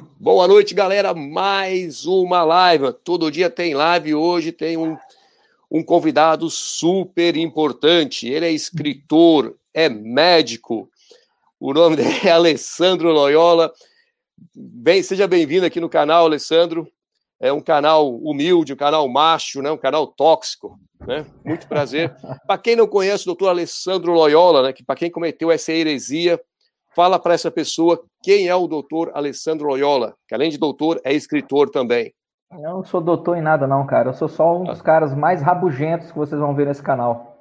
Boa noite, galera. Mais uma live. Todo dia tem live. Hoje tem um, um convidado super importante. Ele é escritor, é médico. O nome dele é Alessandro Loyola. Bem, seja bem-vindo aqui no canal, Alessandro. É um canal humilde, um canal macho, né? um canal tóxico. Né? Muito prazer. para quem não conhece o doutor Alessandro Loyola, né? que para quem cometeu essa heresia, Fala para essa pessoa quem é o doutor Alessandro Loyola, que além de doutor, é escritor também. Eu não sou doutor em nada, não, cara. Eu sou só um dos ah. caras mais rabugentos que vocês vão ver nesse canal.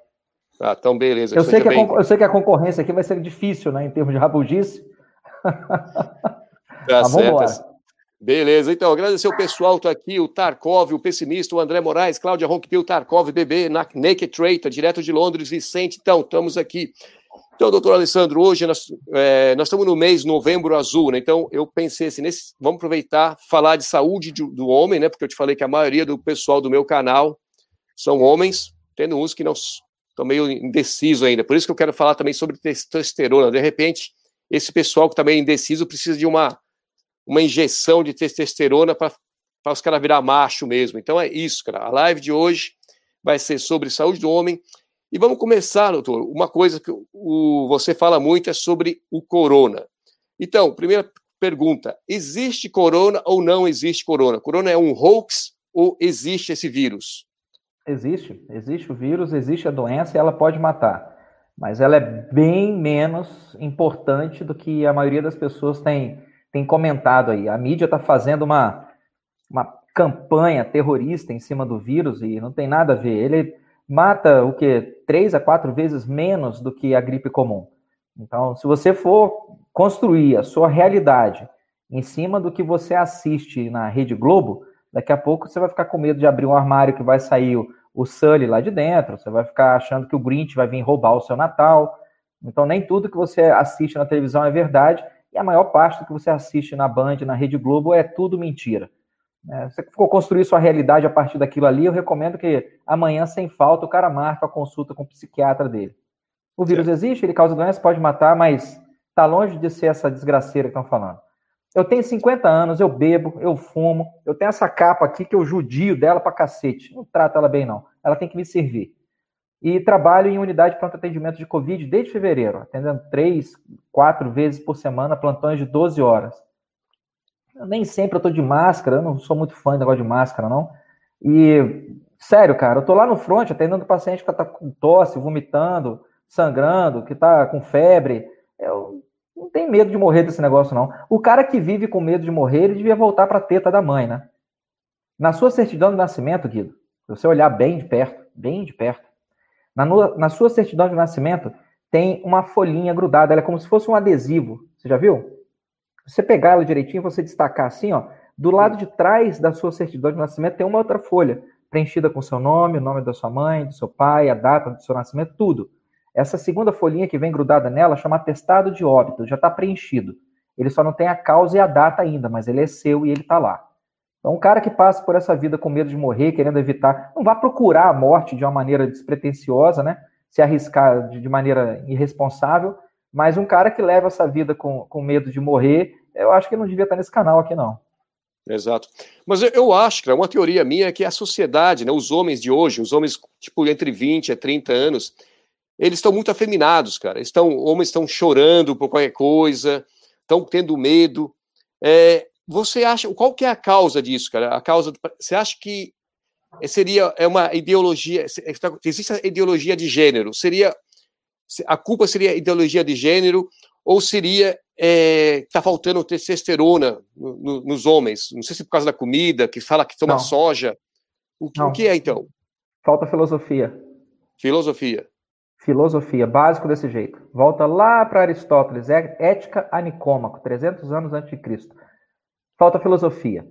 Ah, então beleza. Eu sei, que a, eu sei que a concorrência aqui vai ser difícil, né, em termos de rabugice. Tá certo. Beleza, então, agradecer o pessoal, tá aqui, o Tarkov, o pessimista, o André Moraes, Cláudia Ronquipil, Tarkov, bebê, Naked Traitor, direto de Londres, Vicente, então, estamos aqui. Então, doutor Alessandro, hoje nós, é, nós estamos no mês novembro azul, né? Então, eu pensei assim, nesse, vamos aproveitar, falar de saúde do, do, homem, né? Porque eu te falei que a maioria do pessoal do meu canal são homens, tendo uns que não estão meio indecisos ainda. Por isso que eu quero falar também sobre testosterona. De repente, esse pessoal que está meio indeciso precisa de uma, uma injeção de testosterona para os caras virar macho mesmo. Então, é isso, cara. A live de hoje vai ser sobre saúde do homem e vamos começar, doutor. Uma coisa que o, você fala muito é sobre o corona. Então, primeira pergunta: existe corona ou não existe corona? Corona é um hoax ou existe esse vírus? Existe, existe o vírus, existe a doença e ela pode matar. Mas ela é bem menos importante do que a maioria das pessoas tem, tem comentado aí. A mídia está fazendo uma, uma campanha terrorista em cima do vírus e não tem nada a ver. Ele mata o que três a quatro vezes menos do que a gripe comum. Então, se você for construir a sua realidade em cima do que você assiste na Rede Globo, daqui a pouco você vai ficar com medo de abrir um armário que vai sair o, o Sully lá de dentro, você vai ficar achando que o Grinch vai vir roubar o seu Natal. Então, nem tudo que você assiste na televisão é verdade, e a maior parte do que você assiste na Band, na Rede Globo, é tudo mentira. É, você for construir sua realidade a partir daquilo ali, eu recomendo que amanhã, sem falta, o cara marque a consulta com o psiquiatra dele. O vírus existe, ele causa doença, pode matar, mas está longe de ser essa desgraceira que estão falando. Eu tenho 50 anos, eu bebo, eu fumo, eu tenho essa capa aqui que eu judio dela pra cacete. Não trato ela bem, não. Ela tem que me servir. E trabalho em unidade de pronto atendimento de Covid desde fevereiro, atendendo três, quatro vezes por semana, plantões de 12 horas nem sempre eu tô de máscara, eu não sou muito fã do negócio de máscara, não. E, sério, cara, eu tô lá no front atendendo paciente que tá com tosse, vomitando, sangrando, que tá com febre. Eu não tenho medo de morrer desse negócio, não. O cara que vive com medo de morrer, ele devia voltar pra teta da mãe, né? Na sua certidão de nascimento, Guido, se você olhar bem de perto, bem de perto, na, na sua certidão de nascimento tem uma folhinha grudada, ela é como se fosse um adesivo. Você já viu? Você pegar ela direitinho, você destacar assim, ó, do lado de trás da sua certidão de nascimento tem uma outra folha preenchida com seu nome, o nome da sua mãe, do seu pai, a data do seu nascimento, tudo. Essa segunda folhinha que vem grudada nela chama atestado de óbito, já está preenchido. Ele só não tem a causa e a data ainda, mas ele é seu e ele está lá. Então, um cara que passa por essa vida com medo de morrer, querendo evitar, não vá procurar a morte de uma maneira despretensiosa, né? Se arriscar de maneira irresponsável, mas um cara que leva essa vida com, com medo de morrer, eu acho que não devia estar nesse canal aqui, não. Exato. Mas eu acho, que uma teoria minha é que a sociedade, né, os homens de hoje, os homens tipo entre 20 e 30 anos, eles estão muito afeminados, cara. Estão, homens estão chorando por qualquer coisa, estão tendo medo. É, você acha, qual que é a causa disso, cara? A causa, você acha que seria é uma ideologia, existe a ideologia de gênero? Seria a culpa seria ideologia de gênero ou seria é, está faltando testosterona no, no, nos homens? Não sei se por causa da comida, que fala que toma Não. soja. O, o, que é então? Falta filosofia. Filosofia. Filosofia, básico desse jeito. Volta lá para Aristóteles, é Ética a Nicômaco, 300 anos antes de Cristo. Falta filosofia.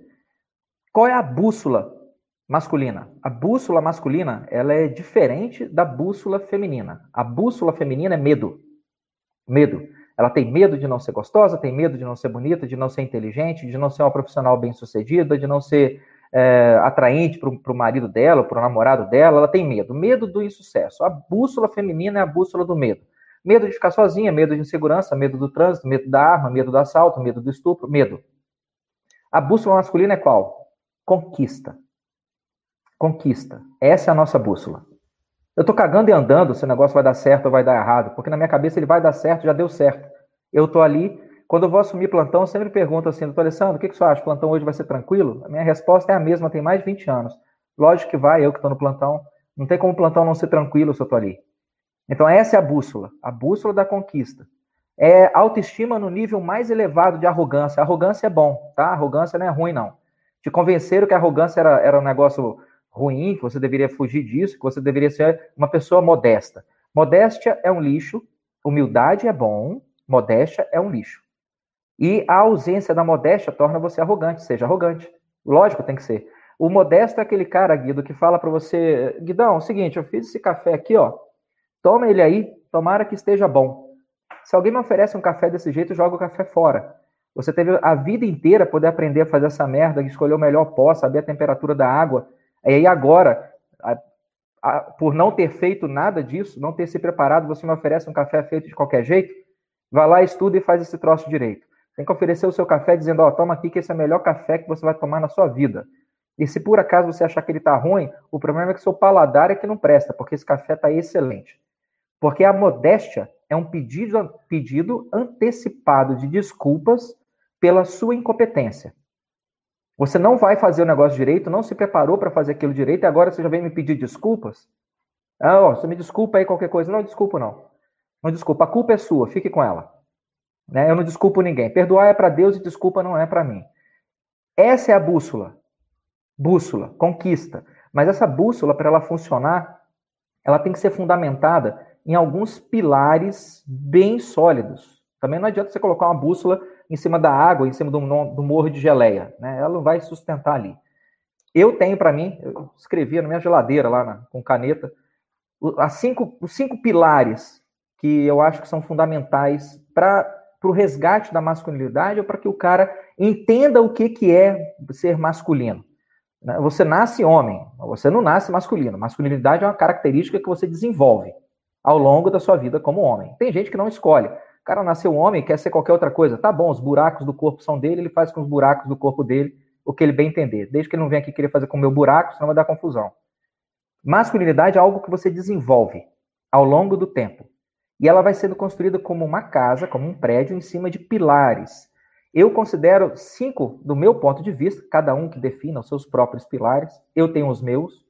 Qual é a bússola masculina. A bússola masculina, ela é diferente da bússola feminina. A bússola feminina é medo. Medo. Ela tem medo de não ser gostosa, tem medo de não ser bonita, de não ser inteligente, de não ser uma profissional bem-sucedida, de não ser é, atraente para o marido dela, para o namorado dela. Ela tem medo. Medo do insucesso. A bússola feminina é a bússola do medo. Medo de ficar sozinha, medo de insegurança, medo do trânsito, medo da arma, medo do assalto, medo do estupro, medo. A bússola masculina é qual? Conquista. Conquista. Essa é a nossa bússola. Eu tô cagando e andando se o negócio vai dar certo ou vai dar errado, porque na minha cabeça ele vai dar certo, já deu certo. Eu tô ali, quando eu vou assumir plantão, sempre pergunto assim, doutor Alessandro, o que, que você acha? O plantão hoje vai ser tranquilo? A minha resposta é a mesma, tem mais de 20 anos. Lógico que vai, eu que estou no plantão. Não tem como o plantão não ser tranquilo se eu tô ali. Então essa é a bússola, a bússola da conquista. É autoestima no nível mais elevado de arrogância. arrogância é bom, tá? arrogância não é ruim, não. Te convenceram que a arrogância era, era um negócio ruim, que você deveria fugir disso, que você deveria ser uma pessoa modesta. Modéstia é um lixo, humildade é bom, modéstia é um lixo. E a ausência da modéstia torna você arrogante, seja arrogante. Lógico, tem que ser. O modesto é aquele cara, Guido, que fala para você, Guidão, é o seguinte, eu fiz esse café aqui, ó, toma ele aí, tomara que esteja bom. Se alguém me oferece um café desse jeito, joga o café fora. Você teve a vida inteira poder aprender a fazer essa merda, escolher o melhor pó, saber a temperatura da água, e aí agora, a, a, por não ter feito nada disso, não ter se preparado, você me oferece um café feito de qualquer jeito? Vai lá, estuda e faz esse troço direito. Tem que oferecer o seu café dizendo, ó, oh, toma aqui que esse é o melhor café que você vai tomar na sua vida. E se por acaso você achar que ele está ruim, o problema é que seu paladar é que não presta, porque esse café está excelente. Porque a modéstia é um pedido, pedido antecipado de desculpas pela sua incompetência. Você não vai fazer o negócio direito, não se preparou para fazer aquilo direito, e agora você já vem me pedir desculpas? Ah, ó, você me desculpa aí qualquer coisa. Não, desculpa não. Não desculpa, a culpa é sua, fique com ela. Né? Eu não desculpo ninguém. Perdoar é para Deus e desculpa não é para mim. Essa é a bússola. Bússola, conquista. Mas essa bússola, para ela funcionar, ela tem que ser fundamentada em alguns pilares bem sólidos. Também não adianta você colocar uma bússola em cima da água, em cima do, do morro de geleia. Né? Ela não vai sustentar ali. Eu tenho para mim, eu escrevia na minha geladeira lá na, com caneta, as cinco, os cinco pilares que eu acho que são fundamentais para o resgate da masculinidade ou para que o cara entenda o que, que é ser masculino. Né? Você nasce homem, você não nasce masculino. Masculinidade é uma característica que você desenvolve ao longo da sua vida como homem. Tem gente que não escolhe cara nasceu homem, quer ser qualquer outra coisa. Tá bom, os buracos do corpo são dele, ele faz com os buracos do corpo dele o que ele bem entender. Desde que ele não venha aqui querer fazer com o meu buraco, senão vai dar confusão. Masculinidade é algo que você desenvolve ao longo do tempo. E ela vai sendo construída como uma casa, como um prédio, em cima de pilares. Eu considero cinco, do meu ponto de vista, cada um que defina os seus próprios pilares, eu tenho os meus.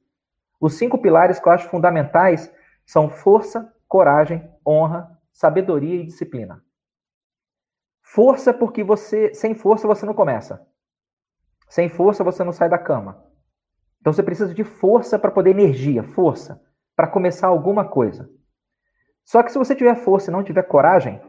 Os cinco pilares que eu acho fundamentais são força, coragem, honra, sabedoria e disciplina. Força porque você, sem força você não começa. Sem força você não sai da cama. Então você precisa de força para poder energia, força para começar alguma coisa. Só que se você tiver força e não tiver coragem,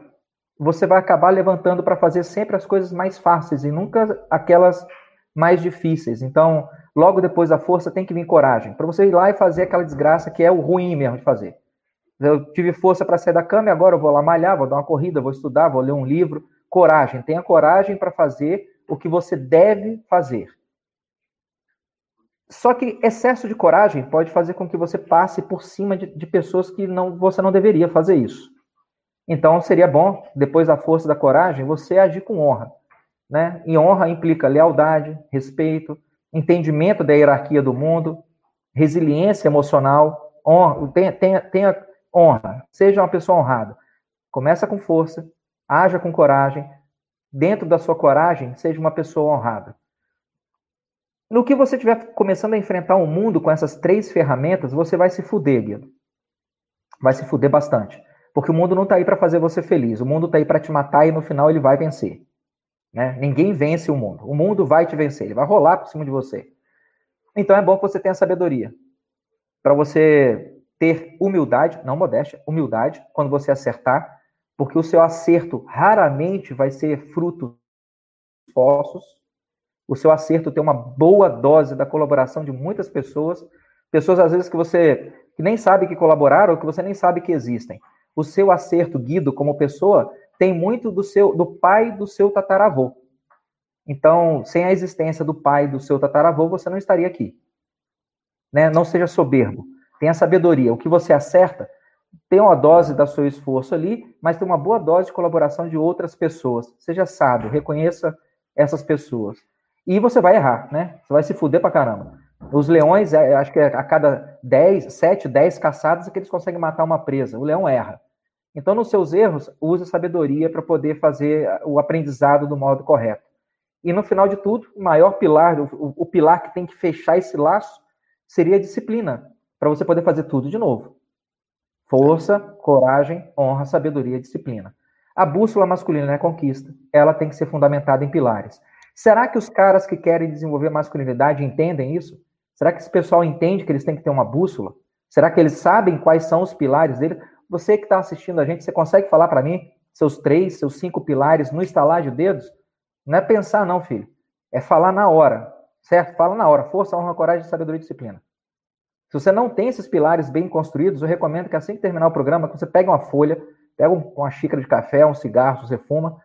você vai acabar levantando para fazer sempre as coisas mais fáceis e nunca aquelas mais difíceis. Então, logo depois da força tem que vir coragem para você ir lá e fazer aquela desgraça que é o ruim mesmo de fazer. Eu tive força para sair da cama e agora eu vou lá malhar, vou dar uma corrida, vou estudar, vou ler um livro. Coragem, tenha coragem para fazer o que você deve fazer. Só que excesso de coragem pode fazer com que você passe por cima de, de pessoas que não, você não deveria fazer isso. Então seria bom, depois da força da coragem, você agir com honra. Né? E honra implica lealdade, respeito, entendimento da hierarquia do mundo, resiliência emocional, honra, tenha, tenha, tenha honra. Seja uma pessoa honrada. Começa com força, haja com coragem. Dentro da sua coragem, seja uma pessoa honrada. No que você estiver começando a enfrentar o um mundo com essas três ferramentas, você vai se fuder, Guido. Vai se fuder bastante. Porque o mundo não está aí para fazer você feliz. O mundo está aí para te matar e no final ele vai vencer. Né? Ninguém vence o mundo. O mundo vai te vencer. Ele vai rolar por cima de você. Então é bom que você tenha sabedoria. Para você ter humildade, não modéstia, humildade, quando você acertar, porque o seu acerto raramente vai ser fruto de esforços. O seu acerto tem uma boa dose da colaboração de muitas pessoas, pessoas às vezes que você que nem sabe que colaboraram que você nem sabe que existem. O seu acerto, Guido, como pessoa, tem muito do seu do pai do seu tataravô. Então, sem a existência do pai do seu tataravô, você não estaria aqui. Né? Não seja soberbo tenha sabedoria. O que você acerta, tem uma dose do seu esforço ali, mas tem uma boa dose de colaboração de outras pessoas. Seja sábio, reconheça essas pessoas. E você vai errar, né? Você vai se fuder pra caramba. Os leões, é, acho que é a cada 10, 7, 10 caçadas é que eles conseguem matar uma presa. O leão erra. Então, nos seus erros, use sabedoria para poder fazer o aprendizado do modo correto. E no final de tudo, o maior pilar, o, o pilar que tem que fechar esse laço, seria a disciplina, para você poder fazer tudo de novo. Força, coragem, honra, sabedoria, disciplina. A bússola masculina é conquista. Ela tem que ser fundamentada em pilares. Será que os caras que querem desenvolver masculinidade entendem isso? Será que esse pessoal entende que eles têm que ter uma bússola? Será que eles sabem quais são os pilares dele? Você que está assistindo a gente, você consegue falar para mim seus três, seus cinco pilares no estalar de dedos? Não é pensar, não, filho. É falar na hora, certo? Fala na hora. Força, honra, coragem, sabedoria e disciplina. Se você não tem esses pilares bem construídos, eu recomendo que assim que terminar o programa, você pegue uma folha, pega uma xícara de café, um cigarro, você fuma,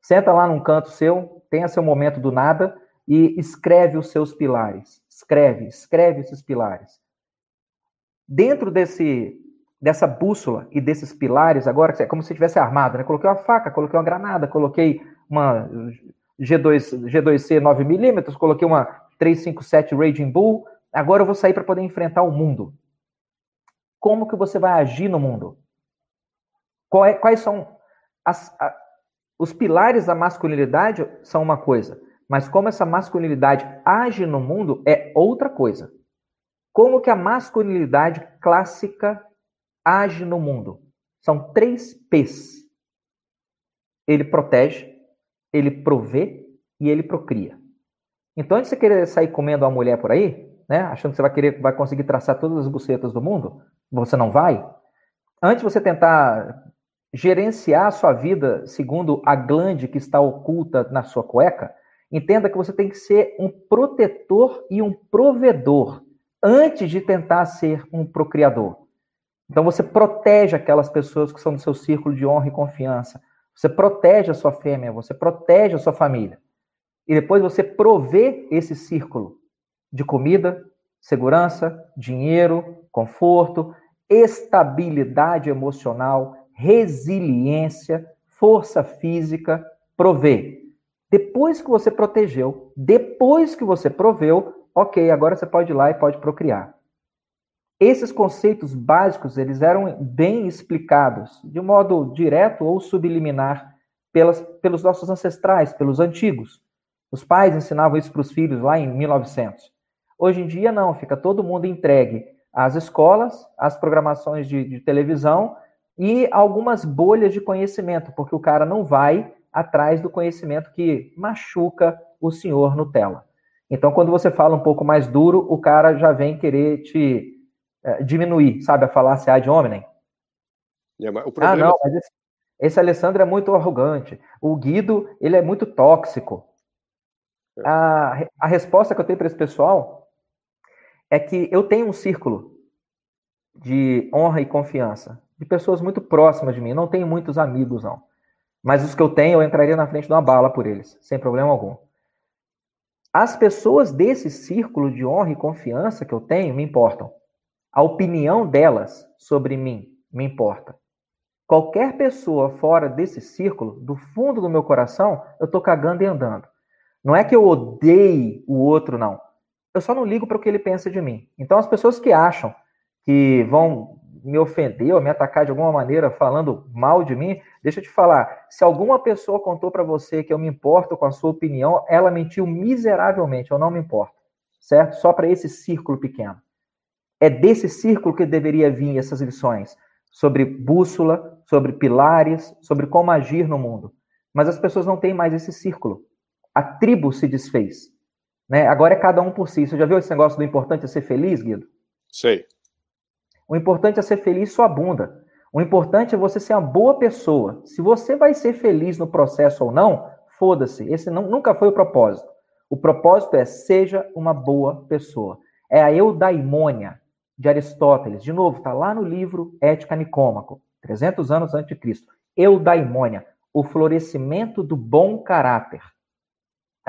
senta lá num canto seu, tenha seu momento do nada e escreve os seus pilares. Escreve, escreve esses pilares. Dentro desse dessa bússola e desses pilares, agora, é como se tivesse armado, né? Coloquei uma faca, coloquei uma granada, coloquei uma G2, G2C 9mm, coloquei uma 357 Raging Bull, agora eu vou sair para poder enfrentar o mundo. Como que você vai agir no mundo? É, quais são as, a, os pilares da masculinidade são uma coisa, mas como essa masculinidade age no mundo é outra coisa. Como que a masculinidade clássica age no mundo? São três P's. Ele protege, ele provê e ele procria. Então, antes de você querer sair comendo uma mulher por aí, né, achando que você vai querer, vai conseguir traçar todas as bucetas do mundo, você não vai. Antes de você tentar gerenciar a sua vida segundo a glande que está oculta na sua cueca, entenda que você tem que ser um protetor e um provedor antes de tentar ser um procriador. Então você protege aquelas pessoas que são do seu círculo de honra e confiança. Você protege a sua fêmea, você protege a sua família. E depois você provê esse círculo de comida, segurança, dinheiro, conforto, estabilidade emocional, resiliência, força física, provê. Depois que você protegeu, depois que você proveu, ok, agora você pode ir lá e pode procriar. Esses conceitos básicos, eles eram bem explicados, de modo direto ou subliminar, pelas, pelos nossos ancestrais, pelos antigos. Os pais ensinavam isso para os filhos lá em 1900. Hoje em dia, não, fica todo mundo entregue às escolas, às programações de, de televisão e algumas bolhas de conhecimento, porque o cara não vai atrás do conhecimento que machuca o senhor Nutella. Então, quando você fala um pouco mais duro, o cara já vem querer te é, diminuir, sabe, a falácia ad hominem. É, problema... Ah, não, mas esse, esse, Alessandro é muito arrogante. O Guido, ele é muito tóxico. É. A, a resposta que eu tenho para esse pessoal é que eu tenho um círculo de honra e confiança de pessoas muito próximas de mim. Não tenho muitos amigos, não. Mas os que eu tenho, eu entraria na frente de uma bala por eles, sem problema algum. As pessoas desse círculo de honra e confiança que eu tenho me importam. A opinião delas sobre mim me importa. Qualquer pessoa fora desse círculo, do fundo do meu coração, eu tô cagando e andando. Não é que eu odeie o outro, não. Eu só não ligo para o que ele pensa de mim. Então, as pessoas que acham que vão me ofender ou me atacar de alguma maneira falando mal de mim, deixa eu te falar. Se alguma pessoa contou para você que eu me importo com a sua opinião, ela mentiu miseravelmente. Eu não me importo, certo? Só para esse círculo pequeno. É desse círculo que deveria vir essas lições sobre bússola, sobre pilares, sobre como agir no mundo. Mas as pessoas não têm mais esse círculo. A tribo se desfez. Né? Agora é cada um por si. Você já viu esse negócio do importante é ser feliz, Guido? Sei. O importante é ser feliz sua bunda. O importante é você ser uma boa pessoa. Se você vai ser feliz no processo ou não, foda-se. Esse não, nunca foi o propósito. O propósito é seja uma boa pessoa. É a eudaimônia de Aristóteles. De novo, está lá no livro Ética Nicômaco, 300 anos antes de Cristo. Eudaimônia, o florescimento do bom caráter.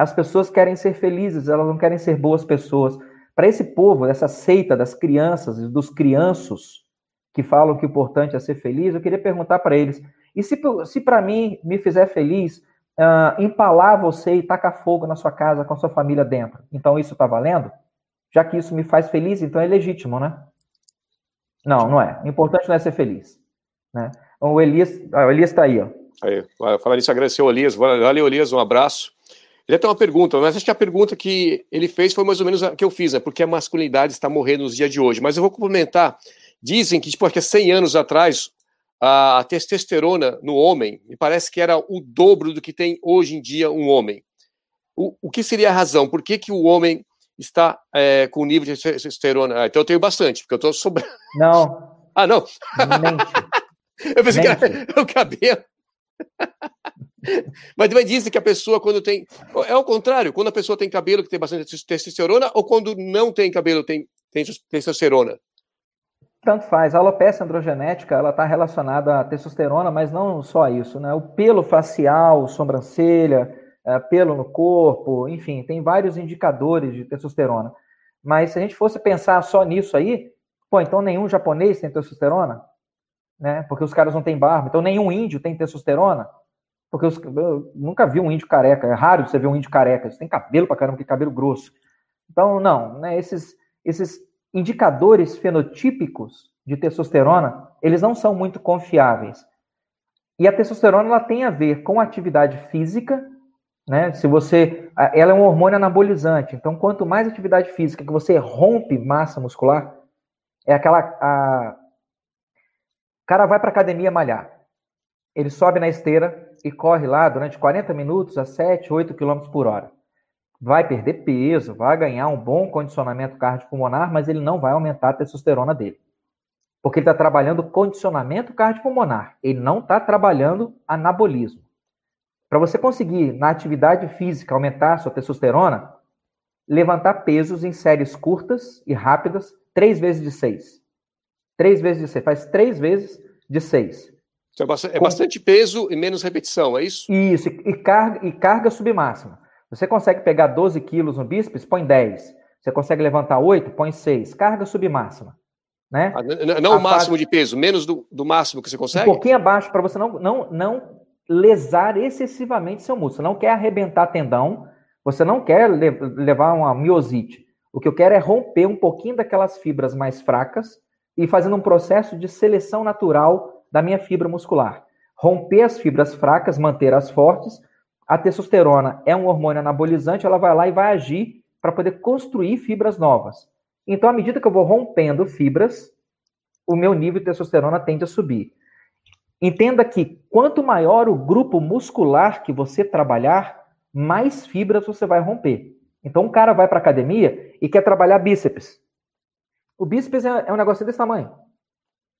As pessoas querem ser felizes, elas não querem ser boas pessoas. Para esse povo, essa seita das crianças e dos crianços que falam que o importante é ser feliz, eu queria perguntar para eles: e se, se para mim me fizer feliz uh, empalar você e tacar fogo na sua casa com a sua família dentro. Então isso está valendo? Já que isso me faz feliz, então é legítimo, né? Não, não é. O importante não é ser feliz. Né? O Elias, ah, está aí, ó. Aí, falar nisso, agradecer o Elias. Valeu, Elias, um abraço. Ele tem uma pergunta, mas acho que a pergunta que ele fez foi mais ou menos a que eu fiz, né? Porque a masculinidade está morrendo nos dias de hoje. Mas eu vou complementar. Dizem que, tipo, há 100 anos atrás, a testosterona no homem me parece que era o dobro do que tem hoje em dia um homem. O, o que seria a razão? Por que, que o homem está é, com nível de testosterona? Ah, então eu tenho bastante, porque eu estou sobrando. Não. Ah, não? Mente. eu pensei Mente. que era o cabelo. Mas também dizem que a pessoa, quando tem. É o contrário, quando a pessoa tem cabelo que tem bastante testosterona, ou quando não tem cabelo tem, tem testosterona? Tanto faz. A alopecia androgenética ela está relacionada à testosterona, mas não só isso, né? O pelo facial, sobrancelha, é, pelo no corpo, enfim, tem vários indicadores de testosterona. Mas se a gente fosse pensar só nisso aí, pô, então nenhum japonês tem testosterona, né? Porque os caras não têm barba. Então nenhum índio tem testosterona, porque eu nunca vi um índio careca. É raro você ver um índio careca. Eles têm cabelo pra caramba, que cabelo grosso. Então não, né? Esses esses indicadores fenotípicos de testosterona, eles não são muito confiáveis. E a testosterona ela tem a ver com atividade física, né? Se você, ela é um hormônio anabolizante. Então, quanto mais atividade física que você rompe massa muscular, é aquela a... o cara vai para academia malhar. Ele sobe na esteira e corre lá durante 40 minutos a 7, 8 km por hora vai perder peso, vai ganhar um bom condicionamento cardiopulmonar, mas ele não vai aumentar a testosterona dele. Porque ele está trabalhando condicionamento cardiopulmonar, ele não está trabalhando anabolismo. Para você conseguir, na atividade física, aumentar a sua testosterona, levantar pesos em séries curtas e rápidas, três vezes de seis. Três vezes de seis. Faz três vezes de seis. É bastante, é bastante peso e menos repetição, é isso? Isso, e carga, e carga submáxima. Você consegue pegar 12 quilos no bíceps, põe 10. Você consegue levantar 8, põe 6. Carga submáxima. Né? Ah, não, o máximo de peso, menos do, do máximo que você consegue? Um pouquinho abaixo, para você não, não, não lesar excessivamente seu músculo. Você não quer arrebentar tendão, você não quer levar uma miosite. O que eu quero é romper um pouquinho daquelas fibras mais fracas e fazendo um processo de seleção natural da minha fibra muscular. Romper as fibras fracas, manter as fortes a testosterona é um hormônio anabolizante, ela vai lá e vai agir para poder construir fibras novas. Então, à medida que eu vou rompendo fibras, o meu nível de testosterona tende a subir. Entenda que quanto maior o grupo muscular que você trabalhar, mais fibras você vai romper. Então, um cara vai para academia e quer trabalhar bíceps. O bíceps é, é um negócio desse tamanho.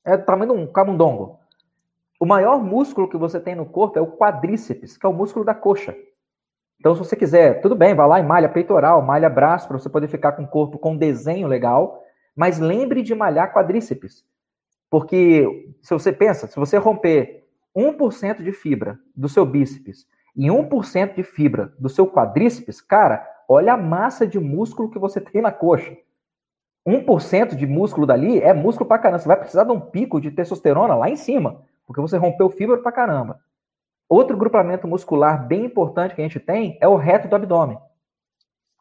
É do tamanho de um camundongo. O maior músculo que você tem no corpo é o quadríceps, que é o músculo da coxa. Então, se você quiser, tudo bem, vá lá e malha peitoral, malha braço, para você poder ficar com o corpo com desenho legal, mas lembre de malhar quadríceps. Porque, se você pensa, se você romper 1% de fibra do seu bíceps e 1% de fibra do seu quadríceps, cara, olha a massa de músculo que você tem na coxa. 1% de músculo dali é músculo pra caramba. Você vai precisar de um pico de testosterona lá em cima porque você rompeu fibra pra caramba. Outro grupamento muscular bem importante que a gente tem é o reto do abdômen.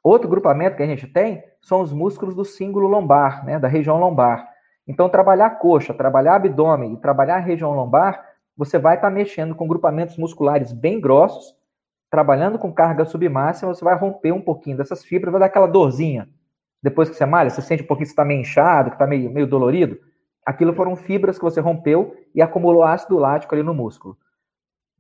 Outro grupamento que a gente tem são os músculos do símbolo lombar, né, da região lombar. Então, trabalhar coxa, trabalhar abdômen e trabalhar região lombar, você vai estar tá mexendo com grupamentos musculares bem grossos, trabalhando com carga submáxima, você vai romper um pouquinho dessas fibras, vai dar aquela dorzinha. Depois que você malha, você sente um pouquinho que está meio inchado, que está meio, meio dolorido. Aquilo foram fibras que você rompeu e acumulou ácido lático ali no músculo.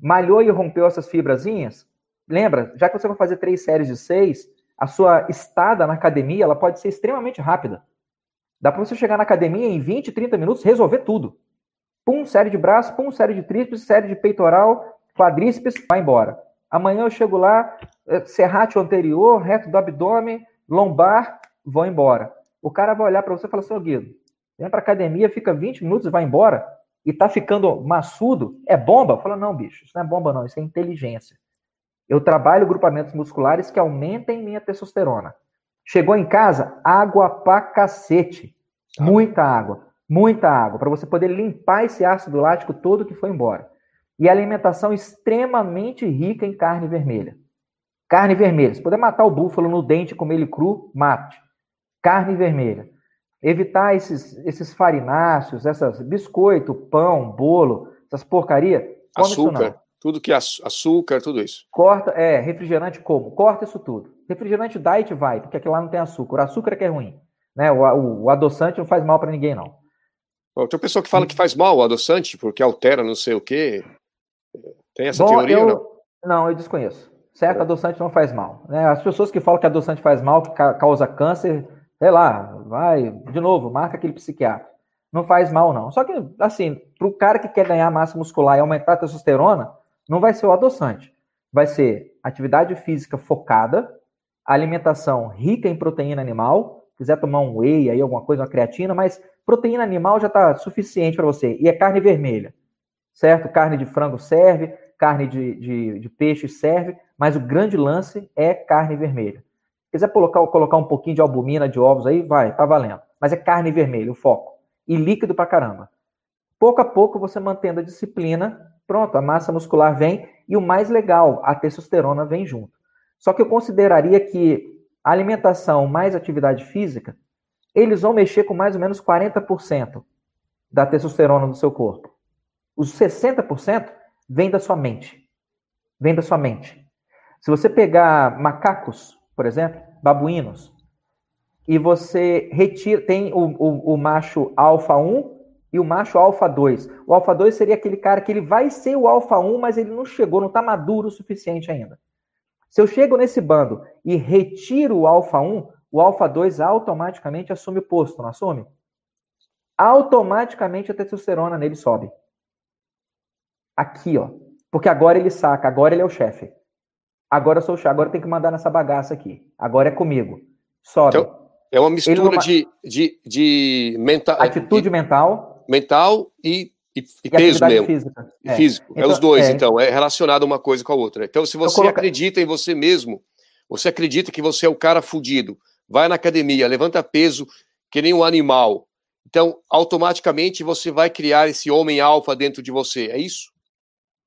Malhou e rompeu essas fibrazinhas? Lembra, já que você vai fazer três séries de seis, a sua estada na academia ela pode ser extremamente rápida. Dá para você chegar na academia em 20, 30 minutos resolver tudo. Pum, série de braço, pum, série de tríceps, série de peitoral, quadríceps, vai embora. Amanhã eu chego lá, eh, serrátil anterior, reto do abdômen, lombar, vou embora. O cara vai olhar para você e falar assim, Guido, Vem para academia, fica 20 minutos e vai embora. E tá ficando maçudo. É bomba? Fala, não, bicho, isso não é bomba, não. Isso é inteligência. Eu trabalho grupamentos musculares que aumentem minha testosterona. Chegou em casa, água pra cacete. Muita água. Muita água. Para você poder limpar esse ácido lático todo que foi embora. e alimentação extremamente rica em carne vermelha. Carne vermelha. Se puder matar o búfalo no dente, comer ele cru, mate. Carne vermelha. Evitar esses, esses farináceos, essas biscoito, pão, bolo, essas porcaria. Açúcar. Tudo que é açúcar, tudo isso. Corta, é, refrigerante como? Corta isso tudo. Refrigerante diet vai, porque aqui lá não tem açúcar. O açúcar é que é ruim. Né? O, o, o adoçante não faz mal para ninguém, não. tem pessoa que fala que faz mal o adoçante, porque altera não sei o quê. Tem essa Bom, teoria eu, não? Não, eu desconheço. Certo, é. adoçante não faz mal. Né? As pessoas que falam que adoçante faz mal, que causa câncer, sei lá, vai, de novo, marca aquele psiquiatra. Não faz mal, não. Só que, assim, para o cara que quer ganhar massa muscular e aumentar a testosterona, não vai ser o adoçante. Vai ser atividade física focada, alimentação rica em proteína animal, quiser tomar um whey aí, alguma coisa, uma creatina, mas proteína animal já está suficiente para você. E é carne vermelha certo? Carne de frango serve, carne de, de, de, peixe serve, mas o grande lance é carne vermelha. Se quiser colocar, colocar um pouquinho de albumina de ovos aí, vai, tá valendo. Mas é carne vermelha, o foco. E líquido pra caramba. Pouco a pouco, você mantendo a disciplina, pronto, a massa muscular vem e o mais legal, a testosterona vem junto. Só que eu consideraria que alimentação mais atividade física, eles vão mexer com mais ou menos 40% da testosterona do seu corpo. Os 60% vem da sua mente. Vem da sua mente. Se você pegar macacos, por exemplo, babuínos, e você retira, tem o, o, o macho alfa 1 e o macho alfa 2. O alfa 2 seria aquele cara que ele vai ser o alfa 1, mas ele não chegou, não está maduro o suficiente ainda. Se eu chego nesse bando e retiro o alfa 1, o alfa 2 automaticamente assume o posto, não assume? Automaticamente a testosterona nele sobe. Aqui, ó. Porque agora ele saca, agora ele é o chefe. Agora eu sou o chefe, agora tem que mandar nessa bagaça aqui. Agora é comigo. Sobe. Então, é uma mistura de, de, de mental. Atitude de, mental. Mental e, e, e peso mesmo. Física. É. Físico. Então, é os dois, é. então. É relacionado uma coisa com a outra. Então, se você coloca... acredita em você mesmo, você acredita que você é o cara fudido, vai na academia, levanta peso que nem um animal. Então, automaticamente você vai criar esse homem alfa dentro de você. É isso?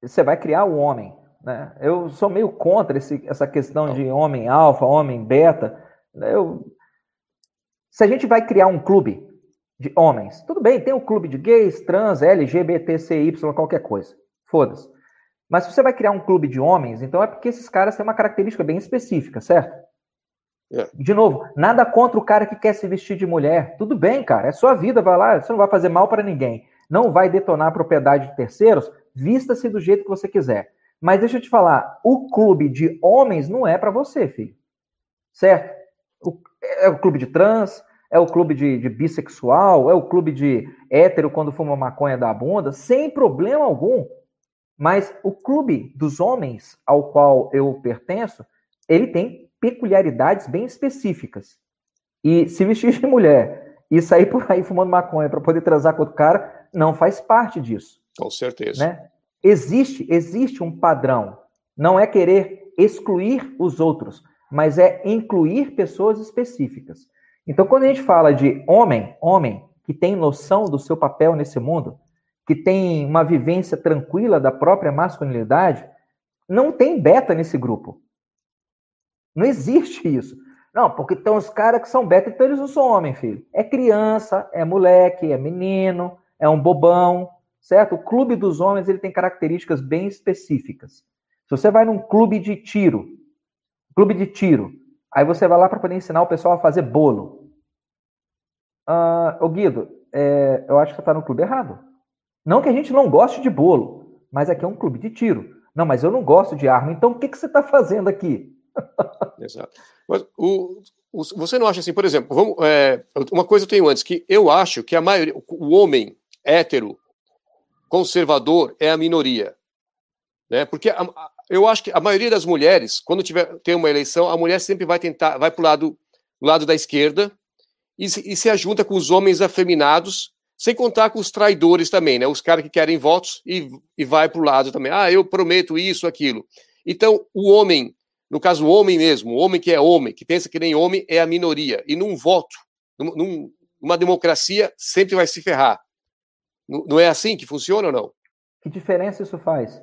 você vai criar o homem. Né? Eu sou meio contra esse, essa questão de homem alfa, homem beta. Eu, se a gente vai criar um clube de homens, tudo bem, tem um clube de gays, trans, LGBTCY, qualquer coisa. Foda-se. Mas se você vai criar um clube de homens, então é porque esses caras têm uma característica bem específica, certo? É. De novo, nada contra o cara que quer se vestir de mulher. Tudo bem, cara, é sua vida, vai lá, você não vai fazer mal para ninguém. Não vai detonar a propriedade de terceiros, Vista-se do jeito que você quiser. Mas deixa eu te falar, o clube de homens não é para você, filho. Certo? O, é o clube de trans, é o clube de, de, bissexual, é o clube de hétero quando fuma maconha da bunda, sem problema algum. Mas o clube dos homens ao qual eu pertenço, ele tem peculiaridades bem específicas. E se vestir de mulher e sair por aí fumando maconha para poder transar com outro cara, não faz parte disso. Com certeza. Né? Existe, existe um padrão. Não é querer excluir os outros, mas é incluir pessoas específicas. Então, quando a gente fala de homem, homem que tem noção do seu papel nesse mundo, que tem uma vivência tranquila da própria masculinidade, não tem beta nesse grupo. Não existe isso. Não, porque tem os caras que são beta, então eles não são homem, filho. É criança, é moleque, é menino, é um bobão, certo? O clube dos homens ele tem características bem específicas. Se você vai num clube de tiro, clube de tiro, aí você vai lá para poder ensinar o pessoal a fazer bolo. Ah, ô Guido, é, eu acho que você está no clube errado. Não que a gente não goste de bolo, mas aqui é um clube de tiro. Não, mas eu não gosto de arma, então o que, que você está fazendo aqui? Exato. Mas o, o, você não acha assim, por exemplo, vamos, é, uma coisa eu tenho antes, que eu acho que a maioria, o homem hétero, conservador é a minoria. Né? Porque a, a, eu acho que a maioria das mulheres, quando tiver tem uma eleição, a mulher sempre vai tentar, vai para o lado, lado da esquerda e se, e se ajunta com os homens afeminados, sem contar com os traidores também, né? Os caras que querem votos e, e vai para o lado também. Ah, eu prometo isso, aquilo. Então, o homem, no caso, o homem mesmo, o homem que é homem, que pensa que nem homem, é a minoria. E num voto, num, numa democracia, sempre vai se ferrar. Não é assim que funciona ou não? Que diferença isso faz?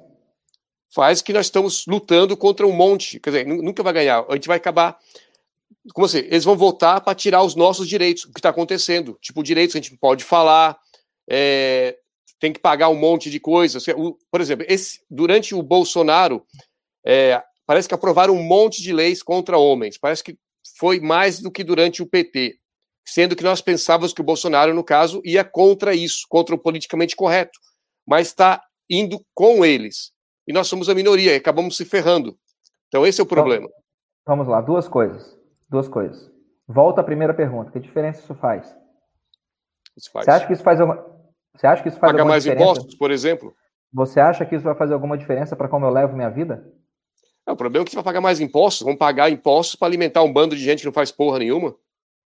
Faz que nós estamos lutando contra um monte. Quer dizer, nunca vai ganhar. A gente vai acabar. Como assim? Eles vão voltar para tirar os nossos direitos, o que está acontecendo. Tipo, direitos a gente pode falar, é, tem que pagar um monte de coisas. Por exemplo, esse, durante o Bolsonaro, é, parece que aprovaram um monte de leis contra homens. Parece que foi mais do que durante o PT. Sendo que nós pensávamos que o Bolsonaro, no caso, ia contra isso, contra o politicamente correto. Mas está indo com eles. E nós somos a minoria e acabamos se ferrando. Então, esse é o problema. Vamos lá, duas coisas. Duas coisas. Volta à primeira pergunta. Que diferença isso faz? Isso faz. Você acha que isso faz alguma, você acha que isso faz Pagar mais diferença? impostos, por exemplo? Você acha que isso vai fazer alguma diferença para como eu levo minha vida? É, o problema é que você vai pagar mais impostos. Vão pagar impostos para alimentar um bando de gente que não faz porra nenhuma.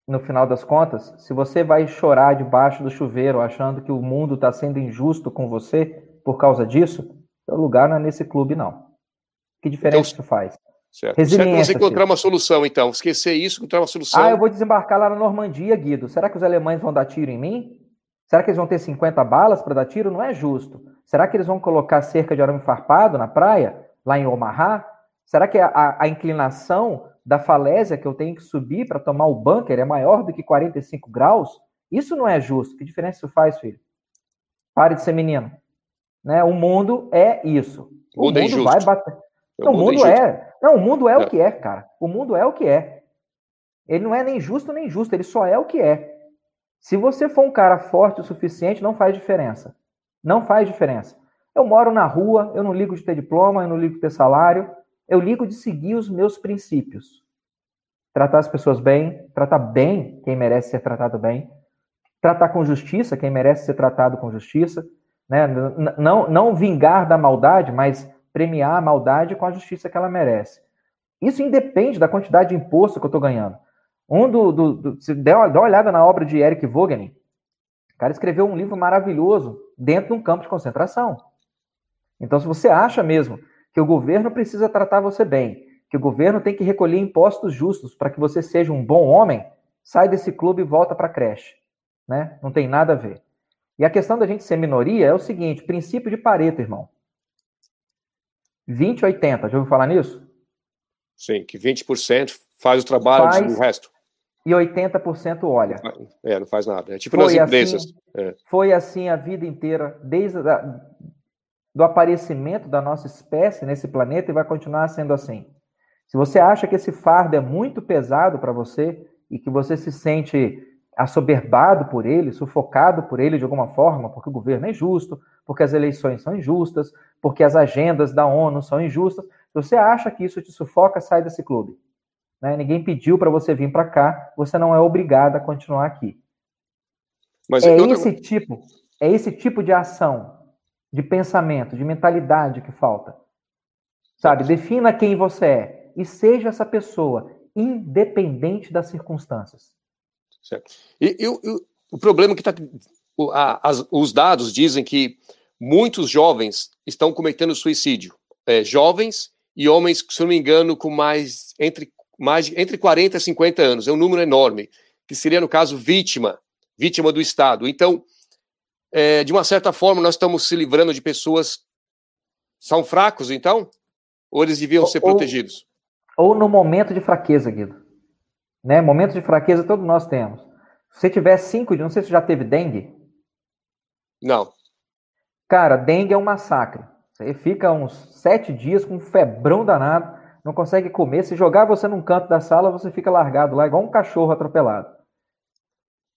No final das contas, se você vai chorar debaixo do chuveiro achando que o mundo está sendo injusto com você por causa disso, seu lugar não é nesse clube, não. Que diferença então, isso faz? Certo. Resiliência. Certo, encontrar uma solução, então. Esquecer isso, encontrar uma solução. Ah, eu vou desembarcar lá na Normandia, Guido. Será que os alemães vão dar tiro em mim? Será que eles vão ter 50 balas para dar tiro? Não é justo. Será que eles vão colocar cerca de arame farpado na praia, lá em Omaha? Será que a, a inclinação da falésia que eu tenho que subir para tomar o bunker é maior do que 45 graus? Isso não é justo. Que diferença isso faz, filho? Pare de ser menino. Né? O mundo é isso. O, mundo, mundo vai bater. O, o mundo, é, é. Não, o mundo é, é o que é, cara. O mundo é o que é. Ele não é nem justo nem justo, ele só é o que é. Se você for um cara forte o suficiente, não faz diferença. Não faz diferença. Eu moro na rua, eu não ligo de ter diploma, eu não ligo de ter salário, eu ligo de seguir os meus princípios. Tratar as pessoas bem, tratar bem quem merece ser tratado bem, tratar com justiça quem merece ser tratado com justiça, né? não, não vingar da maldade, mas premiar a maldade com a justiça que ela merece. Isso independe da quantidade de imposto que eu estou ganhando. Um do, do, do se der uma, dá uma olhada na obra de Eric Vogelin, o cara escreveu um livro maravilhoso dentro de um campo de concentração. Então, se você acha mesmo que o governo precisa tratar você bem, que o governo tem que recolher impostos justos para que você seja um bom homem, sai desse clube e volta para a creche. Né? Não tem nada a ver. E a questão da gente ser minoria é o seguinte: princípio de Pareto, irmão. 20 80, já ouviu falar nisso? Sim, que 20% faz o trabalho faz, do resto e 80% olha. É, não faz nada. É tipo foi nas empresas. Assim, é. Foi assim a vida inteira, desde a, do aparecimento da nossa espécie nesse planeta e vai continuar sendo assim. Se você acha que esse fardo é muito pesado para você e que você se sente assoberbado por ele, sufocado por ele de alguma forma, porque o governo é injusto, porque as eleições são injustas, porque as agendas da ONU são injustas, se você acha que isso te sufoca, sai desse clube. Né? Ninguém pediu para você vir para cá, você não é obrigado a continuar aqui. Mas é esse tipo, é esse tipo de ação, de pensamento, de mentalidade que falta. Sabe? Defina quem você é e seja essa pessoa, independente das circunstâncias. Certo. E, e, e o problema é que tá, os dados dizem que muitos jovens estão cometendo suicídio. É, jovens e homens, se não me engano, com mais entre mais entre 40 e 50 anos, é um número enorme, que seria, no caso, vítima, vítima do Estado. Então, é, de uma certa forma, nós estamos se livrando de pessoas são fracos, então? Ou eles deviam ser ou, protegidos? Ou no momento de fraqueza, Guido. Né? Momento de fraqueza todos nós temos. Se você tiver cinco dias, não sei se já teve dengue. Não. Cara, dengue é um massacre. Você fica uns sete dias com um febrão danado não consegue comer. Se jogar você num canto da sala, você fica largado lá, igual um cachorro atropelado.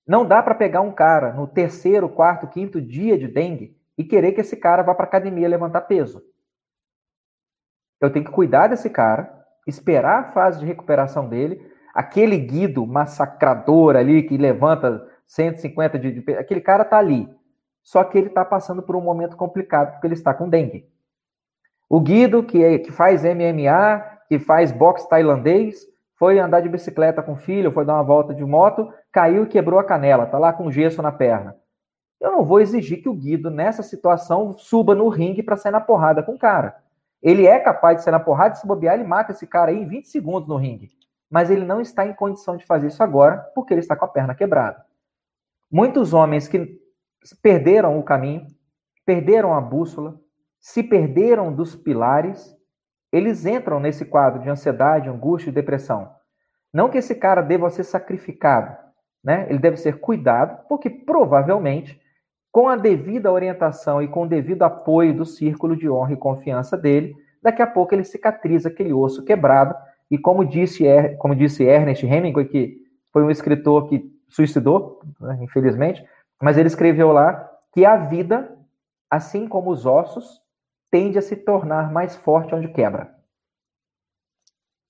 Não dá para pegar um cara no terceiro, quarto, quinto dia de dengue e querer que esse cara vá para academia levantar peso. Eu tenho que cuidar desse cara, esperar a fase de recuperação dele. Aquele Guido massacrador ali que levanta 150 de, de aquele cara tá ali. Só que ele está passando por um momento complicado porque ele está com dengue. O Guido, que, é, que faz MMA, que faz boxe tailandês, foi andar de bicicleta com o filho, foi dar uma volta de moto, caiu e quebrou a canela, tá lá com gesso na perna. Eu não vou exigir que o Guido, nessa situação, suba no ringue para sair na porrada com o cara. Ele é capaz de sair na porrada e se bobear, ele mata esse cara aí em 20 segundos no ringue. Mas ele não está em condição de fazer isso agora, porque ele está com a perna quebrada. Muitos homens que perderam o caminho, perderam a bússola, se perderam dos pilares, eles entram nesse quadro de ansiedade, angústia e depressão. Não que esse cara deva ser sacrificado, né? Ele deve ser cuidado, porque provavelmente, com a devida orientação e com o devido apoio do círculo de honra e confiança dele, daqui a pouco ele cicatriza aquele osso quebrado. E como disse, como disse Ernest Hemingway, que foi um escritor que suicidou, né, infelizmente, mas ele escreveu lá que a vida, assim como os ossos, tende a se tornar mais forte onde quebra.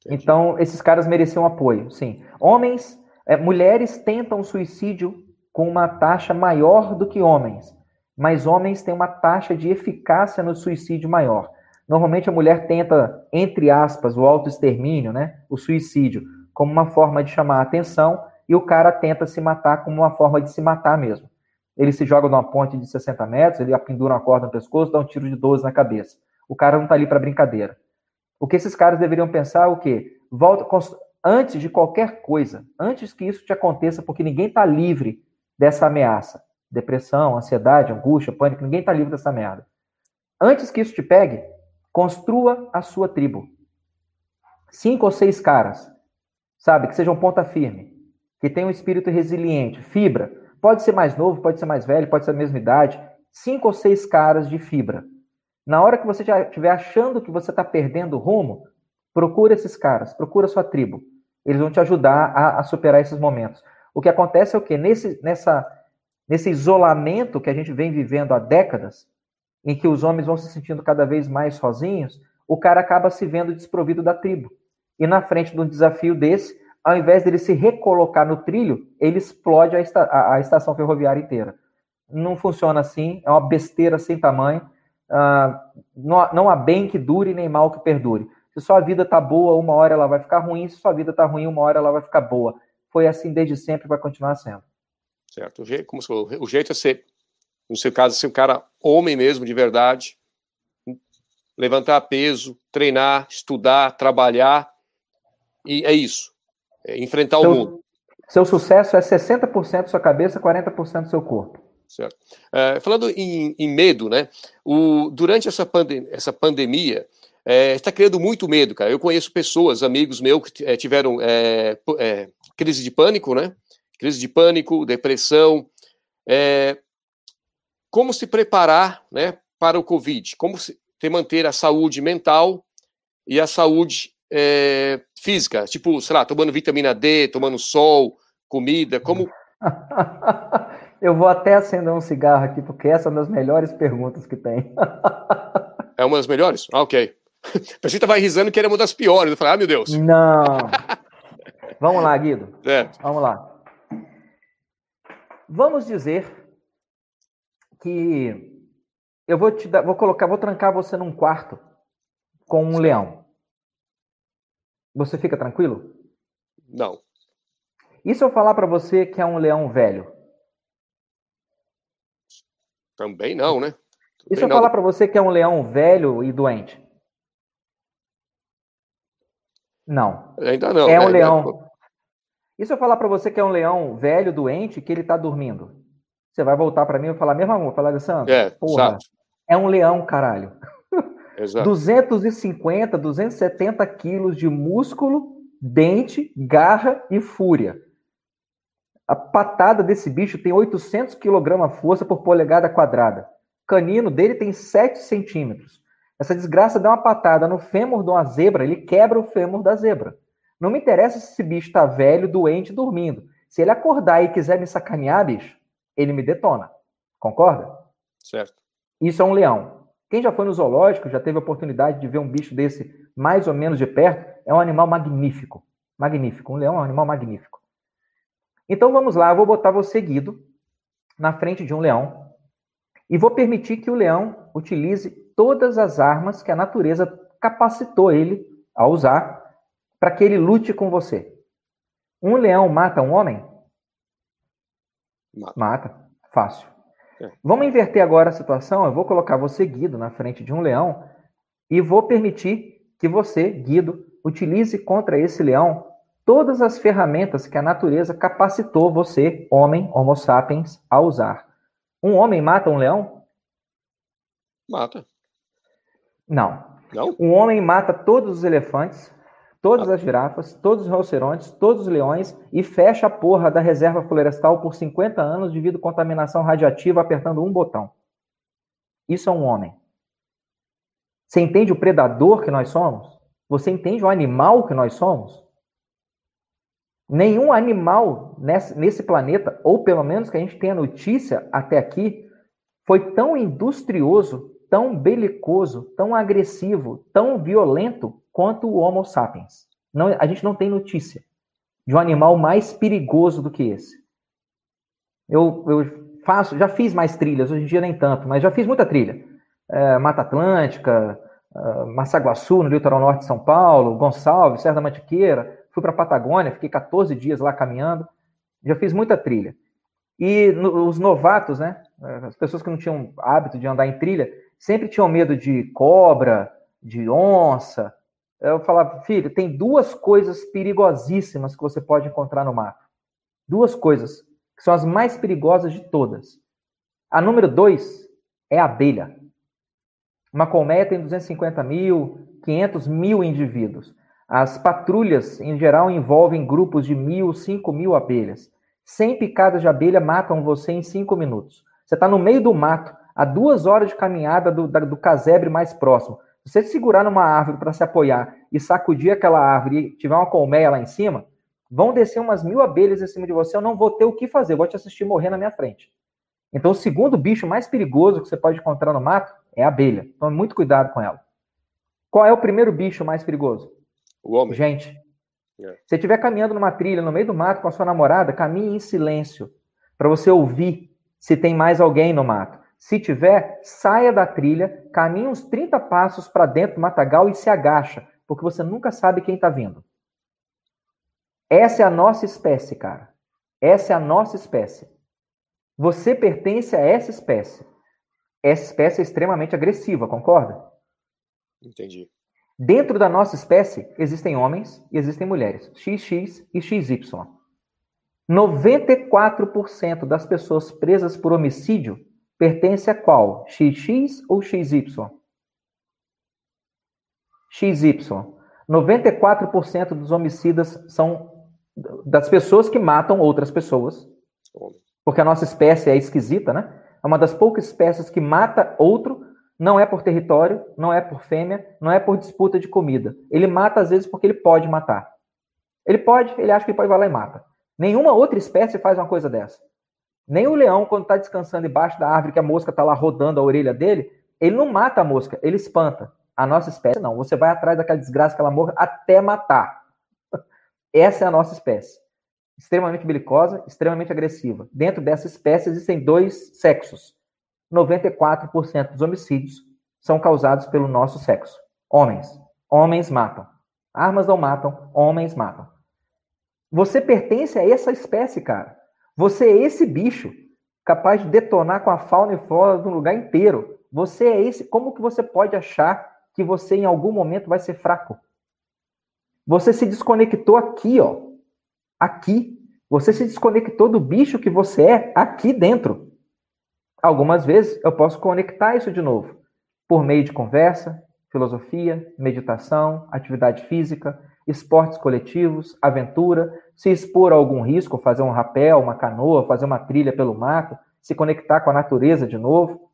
Entendi. Então, esses caras mereciam apoio, sim. Homens, é, mulheres tentam suicídio com uma taxa maior do que homens, mas homens têm uma taxa de eficácia no suicídio maior. Normalmente a mulher tenta, entre aspas, o autoextermínio, né, o suicídio, como uma forma de chamar a atenção, e o cara tenta se matar como uma forma de se matar mesmo. Ele se joga numa ponte de 60 metros, ele pendura uma corda no pescoço, dá um tiro de 12 na cabeça. O cara não está ali para brincadeira. O que esses caras deveriam pensar é o quê? Volta, antes de qualquer coisa, antes que isso te aconteça, porque ninguém está livre dessa ameaça. Depressão, ansiedade, angústia, pânico, ninguém está livre dessa merda. Antes que isso te pegue, construa a sua tribo. Cinco ou seis caras, sabe, que sejam ponta firme, que tenham um espírito resiliente, fibra, Pode ser mais novo, pode ser mais velho, pode ser da mesma idade. Cinco ou seis caras de fibra. Na hora que você já estiver achando que você está perdendo o rumo, procura esses caras, procura a sua tribo. Eles vão te ajudar a, a superar esses momentos. O que acontece é o quê? Nesse, nessa, nesse isolamento que a gente vem vivendo há décadas, em que os homens vão se sentindo cada vez mais sozinhos, o cara acaba se vendo desprovido da tribo. E na frente de um desafio desse, ao invés dele se recolocar no trilho, ele explode a, esta, a, estação ferroviária inteira. Não funciona assim, é uma besteira sem tamanho. Uh, não, não, há bem que dure nem mal que perdure. Se sua vida tá boa, uma hora ela vai ficar ruim. Se sua vida tá ruim, uma hora ela vai ficar boa. Foi assim desde sempre e vai continuar sendo. Certo. O jeito, como falou, o jeito é ser, no seu caso, ser um cara homem mesmo, de verdade. Levantar peso, treinar, estudar, trabalhar. E é isso. É, enfrentar seu, o mundo. Seu sucesso é 60% da sua cabeça, 40% do seu corpo. Certo. É, falando em, em, medo, né? O, durante essa, pandem essa pandemia, é, está criando muito medo, cara. Eu conheço pessoas, amigos meus, que é, tiveram é, crise de pânico, né? Crise de pânico, depressão. como se preparar né, para o Covid? Como se, ter, manter a saúde mental e a saúde é, física? Tipo, sei lá, tomando vitamina D, tomando sol, comida, como... Eu vou até acender um cigarro aqui, porque essa é uma das melhores perguntas que tem. é uma das melhores? Ah, ok. A gente tava risando que era uma das piores. Eu falei, ah, meu Deus. Não. Vamos lá, Guido. É. Vamos lá. Vamos dizer que eu vou te dar, vou colocar, vou trancar você num quarto com um leão. Você fica tranquilo? Não. E se eu falar para você que é um leão velho? Também não, né? Também e se eu não. falar para você que é um leão velho e doente? Não. Ainda não. É né? um leão. E se eu falar para você que é um leão velho, doente, que ele está dormindo? Você vai voltar para mim e falar, meu amor, falar, Alessandro, é, porra, exato. é um leão, caralho. Exato. 250, 270 quilos de músculo, dente, garra e fúria. A patada desse bicho tem 800 kg força por polegada quadrada. O canino dele tem 7 centímetros. Essa desgraça dá uma patada no fêmur de uma zebra, ele quebra o fêmur da zebra. Não me interessa se esse bicho está velho, doente, dormindo. Se ele acordar e quiser me sacanear, bicho, ele me detona. Concorda? Certo. Isso é um leão. Quem já foi no zoológico, já teve a oportunidade de ver um bicho desse mais ou menos de perto, é um animal magnífico. Magnífico. Um leão é um animal magnífico. Então vamos lá, eu vou botar você guido na frente de um leão e vou permitir que o leão utilize todas as armas que a natureza capacitou ele a usar para que ele lute com você. Um leão mata um homem? Mata. Mata. Fácil. É. Vamos inverter agora a situação. Eu vou colocar você, Guido, na frente de um leão e vou permitir que você, Guido, utilize contra esse leão todas as ferramentas que a natureza capacitou você, homem, Homo sapiens, a usar. Um homem mata um leão? Mata. Não. Não? O homem mata todos os elefantes, todas as girafas, todos os rinocerontes, todos os leões e fecha a porra da reserva florestal por 50 anos devido à contaminação radiativa apertando um botão. Isso é um homem. Você entende o predador que nós somos? Você entende o animal que nós somos? Nenhum animal nesse, nesse planeta, ou pelo menos que a gente tenha notícia até aqui, foi tão industrioso, tão belicoso, tão agressivo, tão violento quanto o Homo sapiens. Não, a gente não tem notícia de um animal mais perigoso do que esse. Eu, eu faço, já fiz mais trilhas, hoje em dia nem tanto, mas já fiz muita trilha. É, Mata Atlântica, uh, Massaguaçu, no litoral norte de São Paulo, Gonçalves, Serra da Mantiqueira, fui para a Patagônia, fiquei 14 dias lá caminhando, já fiz muita trilha. E no, os novatos, né, as pessoas que não tinham hábito de andar em trilha, sempre tinham medo de cobra, de onça. Eu falava, filho, tem duas coisas perigosíssimas que você pode encontrar no mato. Duas coisas, que são as mais perigosas de todas. A número dois é a abelha. Uma colmeia tem 250 mil, 500 mil indivíduos. As patrulhas, em geral, envolvem grupos de mil, cinco mil abelhas. 100 picadas de abelha matam você em cinco minutos. Você está no meio do mato, a duas horas de caminhada do, do casebre mais próximo. Se você segurar numa árvore para se apoiar e sacudir aquela árvore e tiver uma colmeia lá em cima, vão descer umas mil abelhas em cima de você. Eu não vou ter o que fazer, eu vou te assistir morrer na minha frente. Então, o segundo bicho mais perigoso que você pode encontrar no mato é a abelha. Tome muito cuidado com ela. Qual é o primeiro bicho mais perigoso? O homem. Gente. É. Se você estiver caminhando numa trilha no meio do mato com a sua namorada, caminhe em silêncio para você ouvir se tem mais alguém no mato. Se tiver, saia da trilha, caminhe uns 30 passos para dentro do matagal e se agacha, porque você nunca sabe quem está vindo. Essa é a nossa espécie, cara. Essa é a nossa espécie. Você pertence a essa espécie essa espécie é extremamente agressiva, concorda? Entendi. Dentro da nossa espécie existem homens e existem mulheres, XX e XY. 94% das pessoas presas por homicídio pertence a qual? XX ou XY? XY. 94% dos homicidas são das pessoas que matam outras pessoas. Porque a nossa espécie é esquisita, né? É uma das poucas espécies que mata outro, não é por território, não é por fêmea, não é por disputa de comida. Ele mata às vezes porque ele pode matar. Ele pode, ele acha que ele pode ir lá e mata. Nenhuma outra espécie faz uma coisa dessa. Nem o leão, quando está descansando embaixo da árvore, que a mosca está lá rodando a orelha dele, ele não mata a mosca, ele espanta. A nossa espécie não. Você vai atrás daquela desgraça, aquela morra, até matar. Essa é a nossa espécie extremamente belicosa, extremamente agressiva. Dentro dessa espécie existem dois sexos. 94% dos homicídios são causados pelo nosso sexo. Homens. Homens matam. Armas não matam, homens matam. Você pertence a essa espécie, cara. Você é esse bicho capaz de detonar com a fauna e flora do lugar inteiro. Você é esse. Como que você pode achar que você em algum momento vai ser fraco? Você se desconectou aqui, ó aqui. Você se desconectou do bicho que você é aqui dentro. Algumas vezes eu posso conectar isso de novo por meio de conversa, filosofia, meditação, atividade física, esportes coletivos, aventura, se expor a algum risco, fazer um rapel, uma canoa, fazer uma trilha pelo mato, se conectar com a natureza de novo.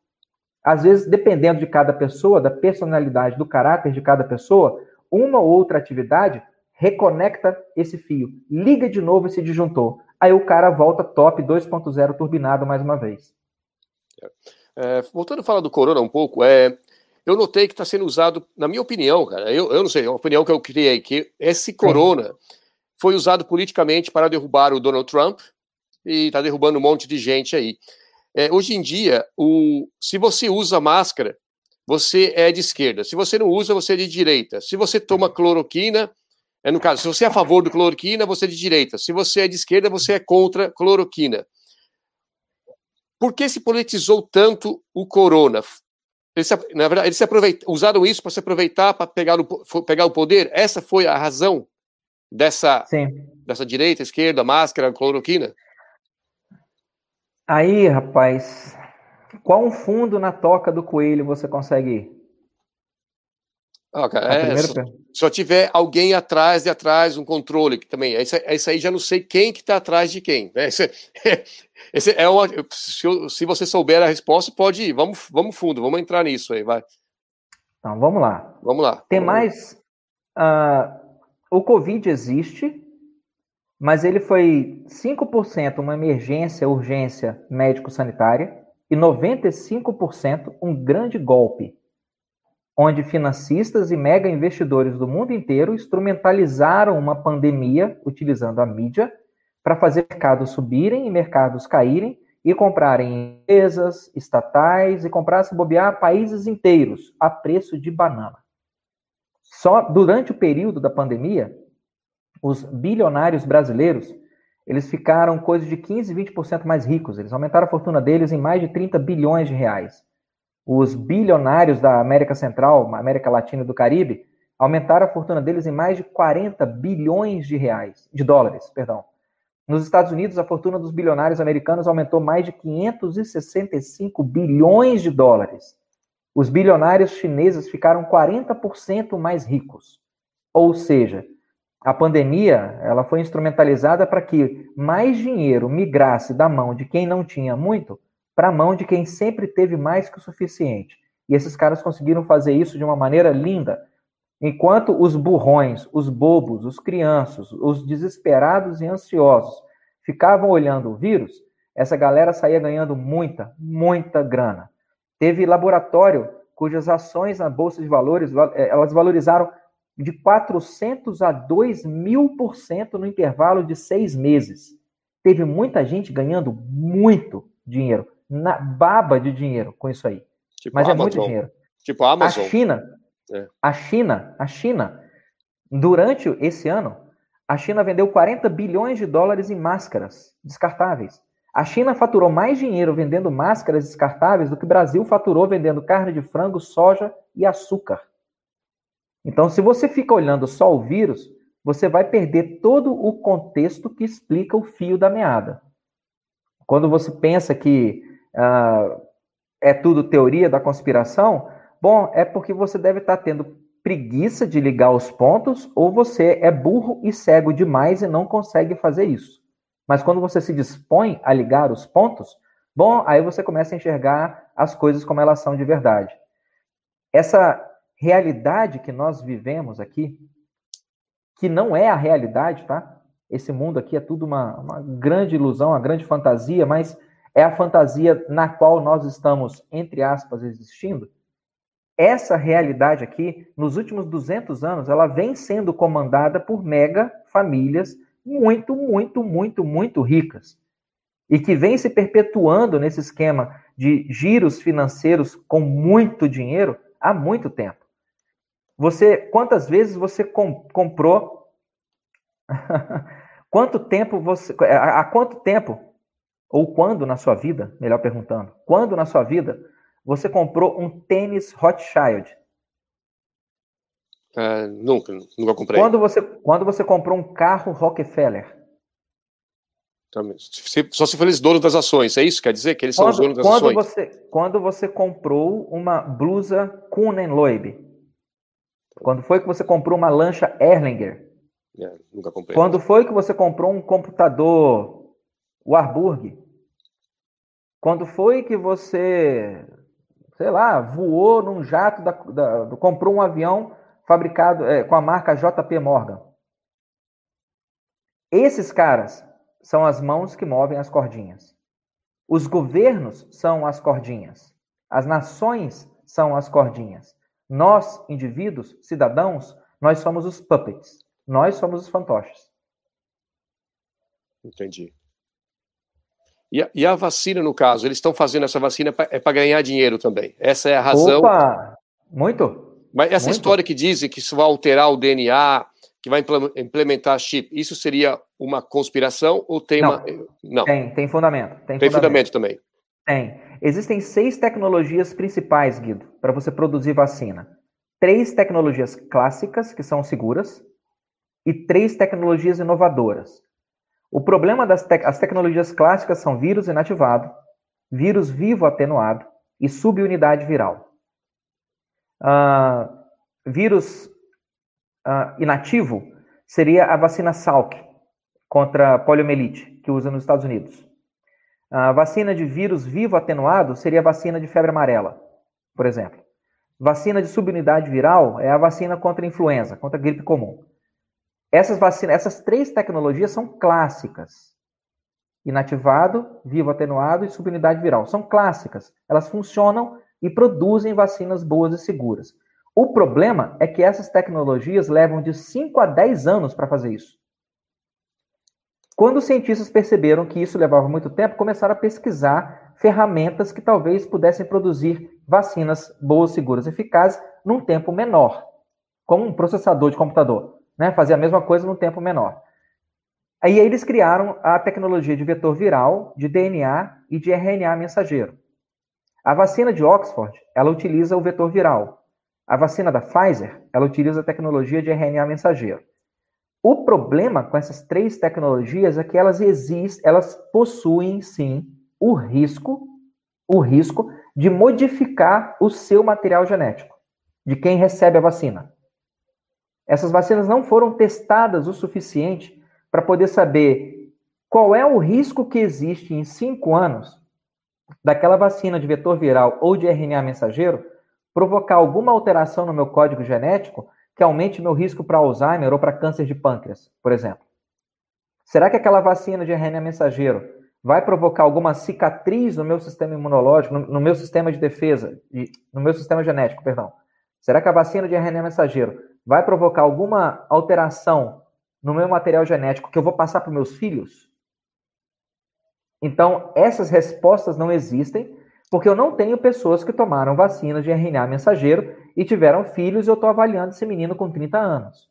Às vezes, dependendo de cada pessoa, da personalidade, do caráter de cada pessoa, uma ou outra atividade reconecta esse fio, liga de novo esse disjuntor. Aí o cara volta top 2.0 turbinado mais uma vez. É, voltando a falar do Corona um pouco, é, eu notei que está sendo usado, na minha opinião, cara, eu, eu não sei, é uma opinião que eu criei, que esse Corona Sim. Foi usado politicamente para derrubar o Donald Trump e está derrubando um monte de gente aí. É, hoje em dia, o, se você usa máscara, você é de esquerda. Se você não usa, você é de direita. Se você toma cloroquina, é no caso, se você é a favor do cloroquina, você é de direita. Se você é de esquerda, você é contra cloroquina. Por que se politizou tanto o corona? Eles, na verdade, eles usaram isso para se aproveitar para pegar o, pegar o poder? Essa foi a razão dessa, dessa direita, esquerda, máscara, cloroquina? Aí, rapaz, Qual um fundo na toca do coelho você consegue ir? Ah, cara, é, só, só, tiver alguém atrás de atrás, um controle, que também, esse, esse aí já não sei quem que está atrás de quem. Né? Esse, esse é uma, se, se, você souber a resposta, pode ir. Vamos, vamos fundo, vamos entrar nisso aí, vai. Então, vamos lá. Vamos lá. Tem vamos mais. Uh, o Covid existe, mas ele foi 5% uma emergência, urgência médico-sanitária e 95% um grande golpe onde financistas e mega investidores do mundo inteiro instrumentalizaram uma pandemia utilizando a mídia para fazer mercados subirem e mercados caírem e comprarem empresas estatais e comprar se bobear países inteiros a preço de banana. Só durante o período da pandemia, os bilionários brasileiros, eles ficaram coisa de 15, 20% mais ricos. Eles aumentaram a fortuna deles em mais de 30 bilhões de reais os bilionários da América Central, América Latina e do Caribe, aumentaram a fortuna deles em mais de 40 bilhões de reais, de dólares, perdão. Nos Estados Unidos, a fortuna dos bilionários americanos aumentou mais de 565 bilhões de dólares. Os bilionários chineses ficaram 40% mais ricos. Ou seja, a pandemia ela foi instrumentalizada para que mais dinheiro migrasse da mão de quem não tinha muito para a mão de quem sempre teve mais que o suficiente. E esses caras conseguiram fazer isso de uma maneira linda. Enquanto os burrões, os bobos, os crianças, os desesperados e ansiosos ficavam olhando o vírus, essa galera saía ganhando muita, muita grana. Teve laboratório cujas ações na Bolsa de Valores, eh, elas valorizaram de 400 a 2 mil por cento no intervalo de seis meses. Teve muita gente ganhando muito dinheiro na baba de dinheiro com isso aí. Tipo Mas é muito dinheiro. Tipo a Amazon. A China, é. a China, a China, durante esse ano, a China vendeu 40 bilhões de dólares em máscaras descartáveis. A China faturou mais dinheiro vendendo máscaras descartáveis do que o Brasil faturou vendendo carne de frango, soja e açúcar. Então, se você fica olhando só o vírus, você vai perder todo o contexto que explica o fio da meada. Quando você pensa que uh, é tudo teoria da conspiração, bom, é porque você deve estar tendo preguiça de ligar os pontos ou você é burro e cego demais e não consegue fazer isso. Mas quando você se dispõe a ligar os pontos, bom, aí você começa a enxergar as coisas como elas são de verdade. Essa realidade que nós vivemos aqui, que não é a realidade, tá? Esse mundo aqui é tudo uma, uma grande ilusão, uma grande fantasia, mas é a fantasia na qual nós estamos, entre aspas, existindo? Essa realidade aqui, nos últimos 200 anos, ela vem sendo comandada por mega famílias muito, muito, muito, muito ricas. E que vem se perpetuando nesse esquema de giros financeiros com muito dinheiro há muito tempo. Você, quantas vezes você com, comprou? quanto tempo você, há quanto tempo ou quando na sua vida, melhor perguntando, quando na sua vida você comprou um tênis Rothschild? Uh, nunca, nunca comprei. Quando você, quando você comprou um carro Rockefeller? Só se for eles donos das ações, é isso? Quer dizer que eles quando, são os donos das quando ações? Você, quando você comprou uma blusa Kuhn Loeb? Quando foi que você comprou uma lancha Erlinger? É, nunca comprei. Quando foi que você comprou um computador Warburg? Quando foi que você, sei lá, voou num jato, da, da, comprou um avião fabricado é, com a marca JP Morgan? Esses caras são as mãos que movem as cordinhas. Os governos são as cordinhas. As nações são as cordinhas. Nós, indivíduos, cidadãos, nós somos os puppets. Nós somos os fantoches. Entendi. E a, e a vacina, no caso, eles estão fazendo essa vacina pra, é para ganhar dinheiro também. Essa é a razão. Opa! Muito! Mas essa Muito. história que dizem que isso vai alterar o DNA, que vai implementar chip, isso seria uma conspiração ou tem Não. uma. Não. Tem, tem fundamento. Tem, tem fundamento. fundamento também. Tem. Existem seis tecnologias principais, Guido, para você produzir vacina. Três tecnologias clássicas, que são seguras, e três tecnologias inovadoras. O problema das te as tecnologias clássicas são vírus inativado, vírus vivo atenuado e subunidade viral. Uh, vírus uh, inativo seria a vacina Salk contra poliomielite, que usa nos Estados Unidos. A vacina de vírus vivo atenuado seria a vacina de febre amarela, por exemplo. Vacina de subunidade viral é a vacina contra a influenza, contra a gripe comum. Essas vacinas, essas três tecnologias são clássicas. Inativado, vivo atenuado e subunidade viral. São clássicas. Elas funcionam e produzem vacinas boas e seguras. O problema é que essas tecnologias levam de 5 a 10 anos para fazer isso. Quando os cientistas perceberam que isso levava muito tempo, começaram a pesquisar ferramentas que talvez pudessem produzir vacinas boas, seguras, eficazes num tempo menor, como um processador de computador, né? Fazer a mesma coisa num tempo menor. Aí eles criaram a tecnologia de vetor viral, de DNA e de RNA mensageiro. A vacina de Oxford, ela utiliza o vetor viral. A vacina da Pfizer, ela utiliza a tecnologia de RNA mensageiro. O problema com essas três tecnologias é que elas existem, elas possuem sim o risco, o risco de modificar o seu material genético de quem recebe a vacina. Essas vacinas não foram testadas o suficiente para poder saber qual é o risco que existe em cinco anos daquela vacina de vetor viral ou de RNA mensageiro provocar alguma alteração no meu código genético que aumente meu risco para Alzheimer ou para câncer de pâncreas, por exemplo? Será que aquela vacina de RNA mensageiro vai provocar alguma cicatriz no meu sistema imunológico, no, no meu sistema de defesa, de, no meu sistema genético, perdão? Será que a vacina de RNA mensageiro vai provocar alguma alteração no meu material genético que eu vou passar para meus filhos? Então, essas respostas não existem porque eu não tenho pessoas que tomaram vacinas de RNA mensageiro e tiveram filhos e eu estou avaliando esse menino com 30 anos.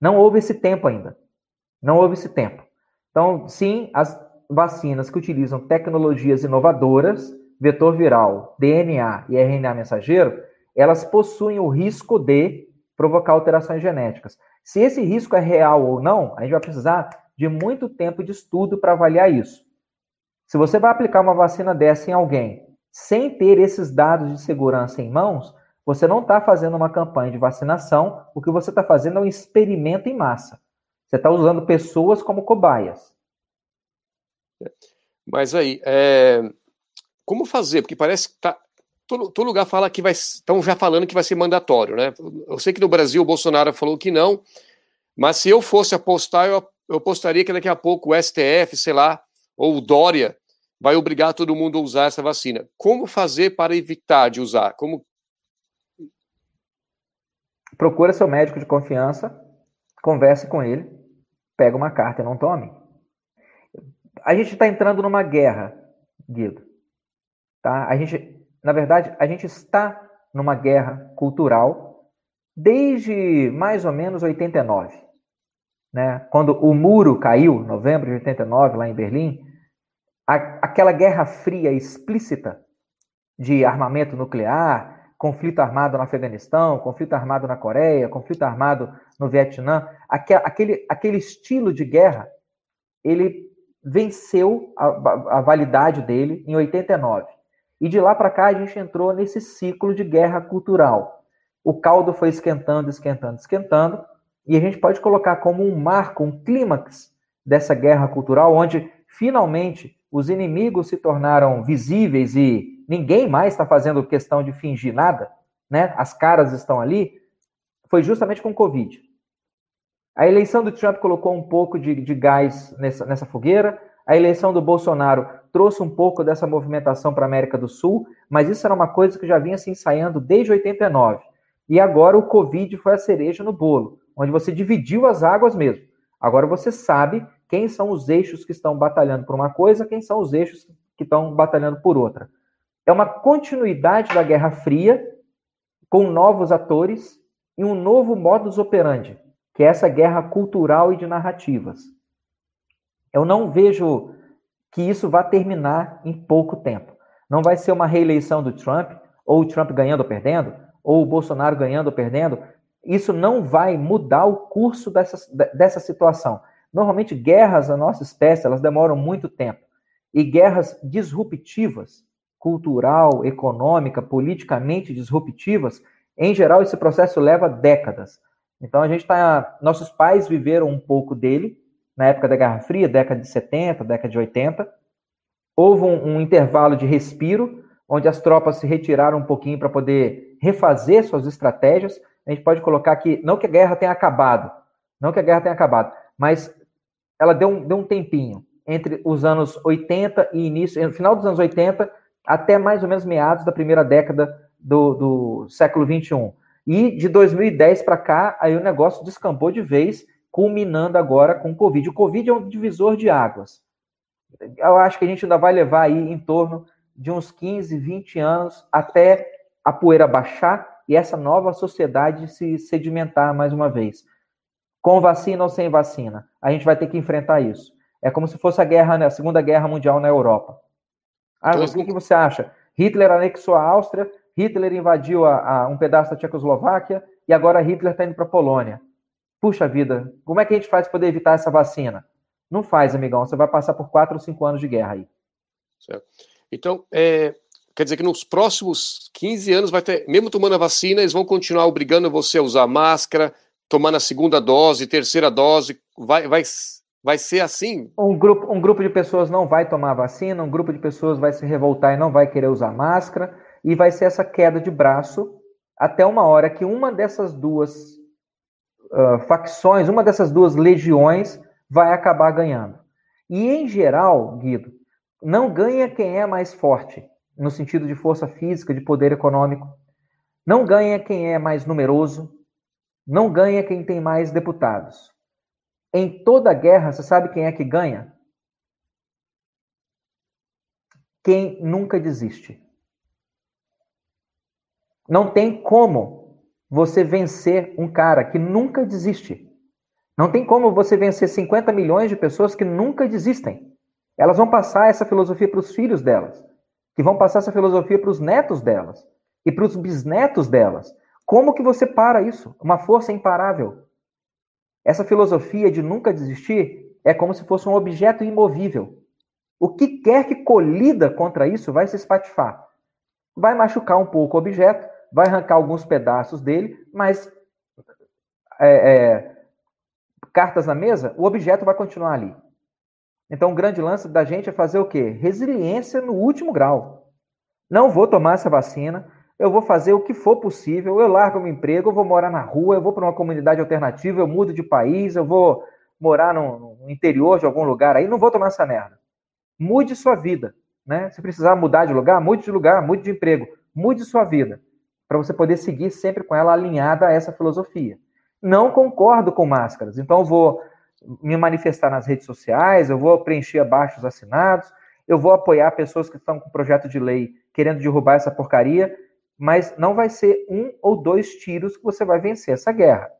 Não houve esse tempo ainda. Não houve esse tempo. Então, sim, as vacinas que utilizam tecnologias inovadoras, vetor viral, DNA e RNA mensageiro, elas possuem o risco de provocar alterações genéticas. Se esse risco é real ou não, a gente vai precisar de muito tempo de estudo para avaliar isso. Se você vai aplicar uma vacina dessa em alguém sem ter esses dados de segurança em mãos, você não está fazendo uma campanha de vacinação, o que você está fazendo é um experimento em massa. Você está usando pessoas como cobaias. Mas aí, é... como fazer? Porque parece que tá... todo, todo lugar fala que vai. Estão já falando que vai ser mandatório, né? Eu sei que no Brasil o Bolsonaro falou que não, mas se eu fosse apostar, eu, eu apostaria que daqui a pouco o STF, sei lá, ou o Dória vai obrigar todo mundo a usar essa vacina. Como fazer para evitar de usar? Como procura seu médico de confiança, converse com ele, pega uma carta e não tome. A gente está entrando numa guerra, Guido. Tá? A gente, na verdade, a gente está numa guerra cultural desde mais ou menos 89. Né? Quando o muro caiu, novembro de 89, lá em Berlim, a, aquela guerra fria explícita de armamento nuclear, conflito armado no Afeganistão, conflito armado na Coreia, conflito armado no Vietnã, aquele, aquele estilo de guerra, ele venceu a, a, validade dele em 89. E de lá para cá a gente entrou nesse ciclo de guerra cultural. O caldo foi esquentando, esquentando, esquentando, e a gente pode colocar como um marco, um clímax dessa guerra cultural, onde finalmente os inimigos se tornaram visíveis e ninguém mais está fazendo questão de fingir nada, né? As caras estão ali, foi justamente com o Covid. A eleição do Trump colocou um pouco de, de gás nessa, nessa fogueira, a eleição do Bolsonaro trouxe um pouco dessa movimentação para a América do Sul, mas isso era uma coisa que já vinha se ensaiando desde 89. E agora o Covid foi a cereja no bolo, onde você dividiu as águas mesmo. Agora você sabe quem são os eixos que estão batalhando por uma coisa, quem são os eixos que estão batalhando por outra. É uma continuidade da Guerra Fria, com novos atores e um novo modus operandi, que é essa guerra cultural e de narrativas. Eu não vejo que isso vá terminar em pouco tempo. Não vai ser uma reeleição do Trump, ou o Trump ganhando ou perdendo, ou o Bolsonaro ganhando ou perdendo. Isso não vai mudar o curso dessa, dessa situação. Normalmente, guerras da nossa espécie, elas demoram muito tempo. e guerras disruptivas, cultural, econômica, politicamente disruptivas, em geral esse processo leva décadas. Então a gente está, nossos pais viveram um pouco dele na época da Guerra Fria, década de 70, década de 80. Houve um, um intervalo de respiro, onde as tropas se retiraram um pouquinho para poder refazer suas estratégias. A gente pode colocar aqui, não que a guerra tenha acabado, não que a guerra tenha acabado, mas ela deu um, deu um tempinho entre os anos 80 e início, no final dos anos 80 até mais ou menos meados da primeira década do, do século 21. E de 2010 para cá, aí o negócio descampou de vez, culminando agora com o Covid. O Covid é um divisor de águas. Eu acho que a gente ainda vai levar aí em torno de uns 15, 20 anos até a poeira baixar e essa nova sociedade se sedimentar mais uma vez. Com vacina ou sem vacina, a gente vai ter que enfrentar isso. É como se fosse a guerra, né, a Segunda Guerra Mundial na Europa. Ah, então, o que, que você acha? Hitler anexou a Áustria, Hitler invadiu a, a um pedaço da Tchecoslováquia e agora Hitler está indo para a Polônia. Puxa vida, como é que a gente faz para poder evitar essa vacina? Não faz, amigão. Você vai passar por quatro ou cinco anos de guerra aí. Certo. Então, é, quer dizer que nos próximos 15 anos vai ter, mesmo tomando a vacina, eles vão continuar obrigando você a usar máscara, tomando a segunda dose, terceira dose, vai, vai Vai ser assim? Um grupo, um grupo de pessoas não vai tomar vacina, um grupo de pessoas vai se revoltar e não vai querer usar máscara, e vai ser essa queda de braço até uma hora que uma dessas duas uh, facções, uma dessas duas legiões vai acabar ganhando. E em geral, Guido, não ganha quem é mais forte, no sentido de força física, de poder econômico. Não ganha quem é mais numeroso, não ganha quem tem mais deputados. Em toda guerra, você sabe quem é que ganha? Quem nunca desiste. Não tem como você vencer um cara que nunca desiste. Não tem como você vencer 50 milhões de pessoas que nunca desistem. Elas vão passar essa filosofia para os filhos delas, que vão passar essa filosofia para os netos delas e para os bisnetos delas. Como que você para isso? Uma força imparável. Essa filosofia de nunca desistir é como se fosse um objeto imovível. O que quer que colida contra isso vai se espatifar. Vai machucar um pouco o objeto, vai arrancar alguns pedaços dele, mas é, é, cartas na mesa, o objeto vai continuar ali. Então, o grande lance da gente é fazer o quê? Resiliência no último grau. Não vou tomar essa vacina, eu vou fazer o que for possível, eu largo meu emprego, eu vou morar na rua, eu vou para uma comunidade alternativa, eu mudo de país, eu vou morar no, no, interior de algum lugar aí, não vou tomar essa merda. Mude sua vida, né? Se precisar mudar de lugar, mude de lugar, mude de emprego, mude sua vida, para você poder seguir sempre com ela alinhada a essa filosofia. Não concordo com máscaras, então eu vou me manifestar nas redes sociais, eu vou preencher abaixo assinados, eu vou apoiar pessoas que estão com projeto de lei querendo derrubar essa porcaria, mas não vai ser um ou dois tiros que você vai vencer essa guerra.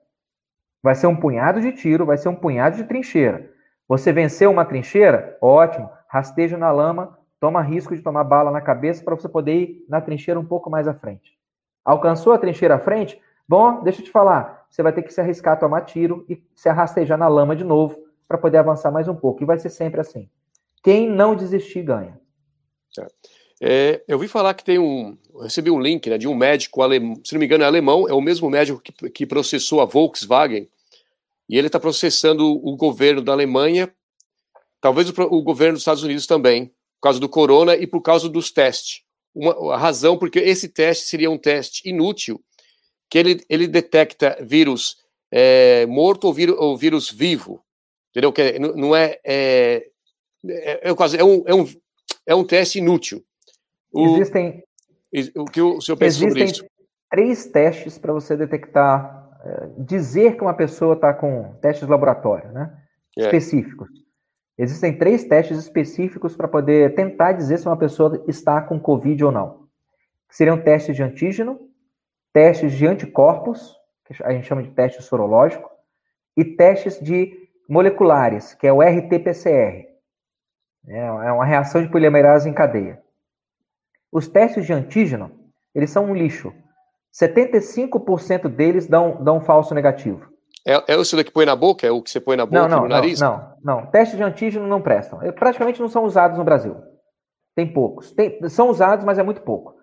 Vai ser um punhado de tiro, vai ser um punhado de trincheira. Você venceu uma trincheira? Ótimo. Rasteja na lama, toma risco de tomar bala na cabeça para você poder ir na trincheira um pouco mais à frente. Alcançou a trincheira à frente? Bom, deixa eu te falar. Você vai ter que se arriscar a tomar tiro e se arrastejar na lama de novo para poder avançar mais um pouco. E vai ser sempre assim. Quem não desistir ganha. Certo. É, eu vi falar que tem um. recebi um link né, de um médico, alemão, se não me engano, é alemão, é o mesmo médico que, que processou a Volkswagen, e ele está processando o governo da Alemanha, talvez o, o, governo dos Estados Unidos também, por causa do corona e por causa dos testes. Uma, a razão, porque esse teste seria um teste inútil, que ele, ele detecta vírus é, morto ou vírus, ou vírus vivo. Entendeu? Que não é. É, é, é, é, um, é, um, é um teste inútil. O, existem. O que o senhor pensa sobre isso? três testes para você detectar, é, dizer que uma pessoa está com testes laboratório, né? É. Específicos. Existem três testes específicos para poder tentar dizer se uma pessoa está com Covid ou não. Seriam testes de antígeno, testes de anticorpos, que a gente chama de teste sorológico, e testes de moleculares, que é o RT-PCR. É, é uma reação de polimerase em cadeia. Os testes de antígeno, eles são um lixo. 75% deles dão, dão falso negativo. É, é o que põe na boca? É o que você põe na boca não, não, no nariz? Não, não. Testes de antígeno não prestam. Praticamente não são usados no Brasil. Tem poucos. Tem, são usados, mas é muito pouco.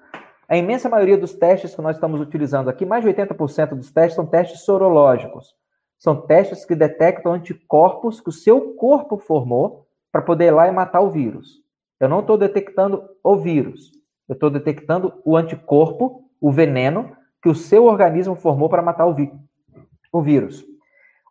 A imensa maioria dos testes que nós estamos utilizando aqui, mais de 80% dos testes, são testes sorológicos. São testes que detectam anticorpos que o seu corpo formou para poder ir lá e matar o vírus. Eu não estou detectando o vírus. Eu estou detectando o anticorpo, o veneno, que o seu organismo formou para matar o, o vírus.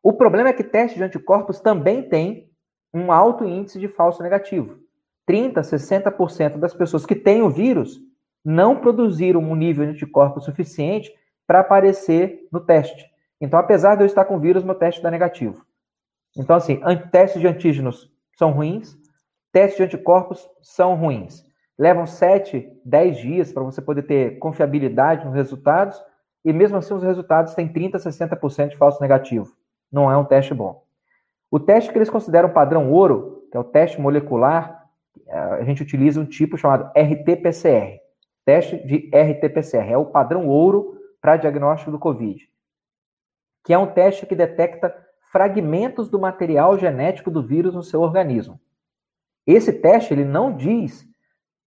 O problema é que testes de anticorpos também têm um alto índice de falso negativo. 30, 60% das pessoas que têm o vírus não produziram um nível de anticorpo suficiente para aparecer no teste. Então, apesar de eu estar com vírus, meu teste dá negativo. Então, assim, testes de antígenos são ruins, testes de anticorpos são ruins. Levam 7, 10 dias para você poder ter confiabilidade nos resultados, e mesmo assim os resultados têm 30, 60% de falso negativo. Não é um teste bom. O teste que eles consideram padrão ouro, que é o teste molecular, a gente utiliza um tipo chamado RT-PCR. Teste de RT-PCR. É o padrão ouro para diagnóstico do Covid. Que é um teste que detecta fragmentos do material genético do vírus no seu organismo. Esse teste ele não diz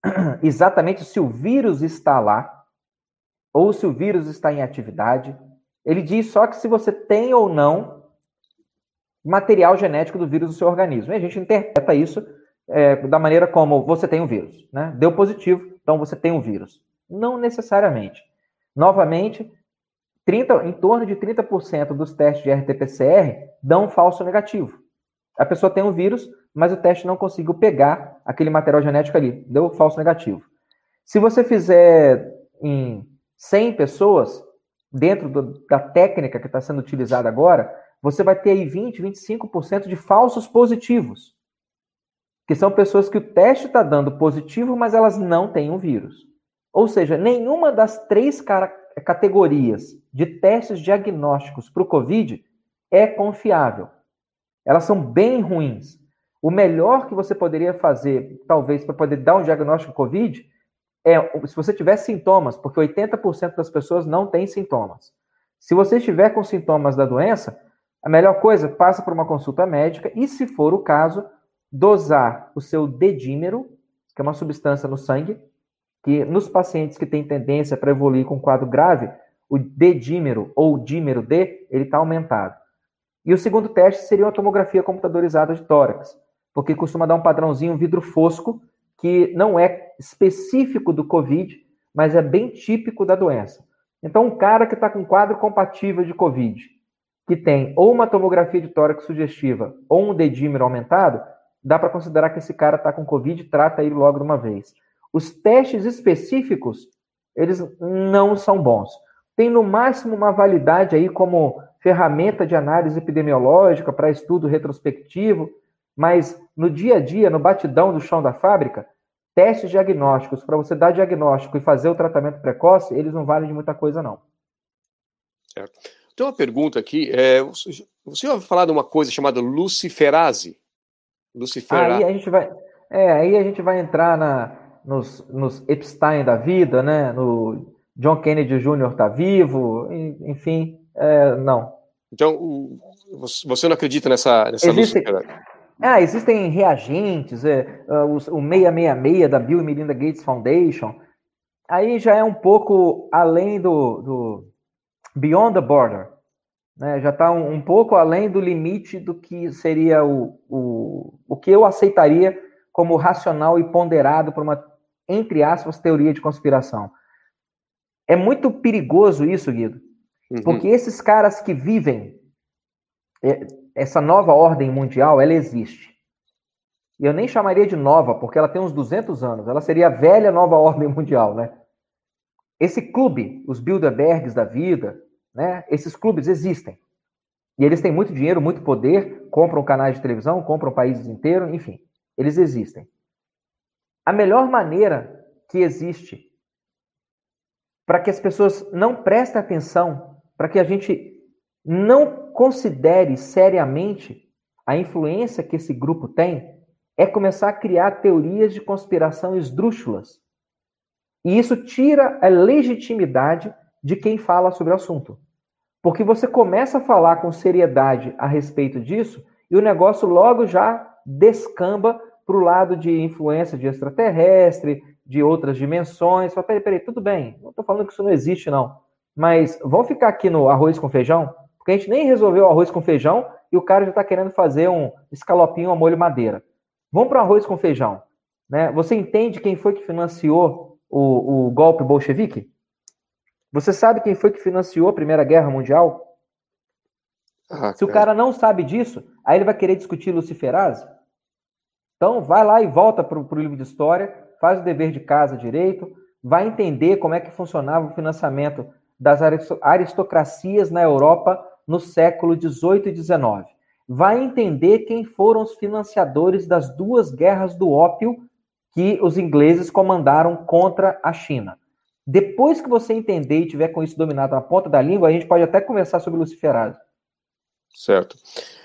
exatamente se o vírus está lá ou se o vírus está em atividade. Ele diz só que se você tem ou não material genético do vírus no seu organismo. E a gente interpreta isso é, da maneira como você tem o um vírus. Né? Deu positivo, então você tem o um vírus. Não necessariamente. Novamente, 30, em torno de 30% dos testes de RT-PCR dão falso negativo. A pessoa tem o um vírus, mas o teste não conseguiu pegar aquele material genético ali, deu falso negativo. Se você fizer em 100 pessoas, dentro do, da técnica que está sendo utilizada agora, você vai ter aí 20, 25% de falsos positivos que são pessoas que o teste está dando positivo, mas elas não têm o um vírus. Ou seja, nenhuma das três categorias de testes diagnósticos para o Covid é confiável. Elas são bem ruins. O melhor que você poderia fazer, talvez, para poder dar um diagnóstico Covid, é se você tiver sintomas, porque 80% das pessoas não têm sintomas. Se você estiver com sintomas da doença, a melhor coisa, passa por uma consulta médica e, se for o caso, dosar o seu dedímero, que é uma substância no sangue, que nos pacientes que têm tendência para evoluir com quadro grave, o dedímero ou dímero D, ele está aumentado. E o segundo teste seria uma tomografia computadorizada de tórax, porque costuma dar um padrãozinho vidro fosco, que não é específico do COVID, mas é bem típico da doença. Então, um cara que está com quadro compatível de COVID, que tem ou uma tomografia de tórax sugestiva ou um dedímero aumentado, dá para considerar que esse cara está com Covid e trata ele logo de uma vez. Os testes específicos, eles não são bons. Tem no máximo uma validade aí como ferramenta de análise epidemiológica para estudo retrospectivo, mas no dia a dia, no batidão do chão da fábrica, testes diagnósticos para você dar diagnóstico e fazer o tratamento precoce, eles não valem de muita coisa não. Certo. Tem uma pergunta aqui. É, você ouviu falar de uma coisa chamada luciferase? Lucifer. Aí a gente vai, é, aí a gente vai entrar na, nos, nos Epstein da vida, né? No John Kennedy Jr. está vivo, enfim, é, não. Então, você não acredita nessa, nessa Existe, Ah, existem reagentes, é, é o 666 da Bill e Melinda Gates Foundation. Aí já é um pouco além do, do Beyond the Border. Né? Já está um, um, pouco além do limite do que seria o, o, o que eu aceitaria como racional e ponderado por uma, entre aspas, teoria de conspiração. É muito perigoso isso, Guido, uhum. porque esses caras que vivem é, essa nova ordem mundial, ela existe. E eu nem chamaria de nova, porque ela tem uns 200 anos. Ela seria a velha nova ordem mundial, né? Esse clube, os Bilderbergs da vida, né? Esses clubes existem. E eles têm muito dinheiro, muito poder, compram canais de televisão, compram países inteiros, enfim, eles existem. A melhor maneira que existe para que as pessoas não prestem atenção, para que a gente não considere seriamente a influência que esse grupo tem, é começar a criar teorias de conspiração esdrúxulas. E isso tira a legitimidade de quem fala sobre o assunto. Porque você começa a falar com seriedade a respeito disso e o negócio logo já descamba para o lado de influência de extraterrestre, de outras dimensões. Fala, peraí, peraí, tudo bem, não estou falando que isso não existe, não. Mas vamos ficar aqui no arroz com feijão? Porque a gente nem resolveu o arroz com feijão e o cara já está querendo fazer um escalopinho a molho madeira. Vamos para o arroz com feijão. Né? Você entende quem foi que financiou o, o golpe bolchevique? Você sabe quem foi que financiou a Primeira Guerra Mundial? Ah, Se o cara não sabe disso, aí ele vai querer discutir luciferase? Então, vai lá e volta para o livro de história, faz o dever de casa direito, vai entender como é que funcionava o financiamento das aristocracias na Europa no século XVIII e XIX. Vai entender quem foram os financiadores das duas guerras do ópio que os ingleses comandaram contra a China. Depois que você entender e tiver com isso dominado na ponta da língua, a gente pode até conversar sobre luciferase. Certo.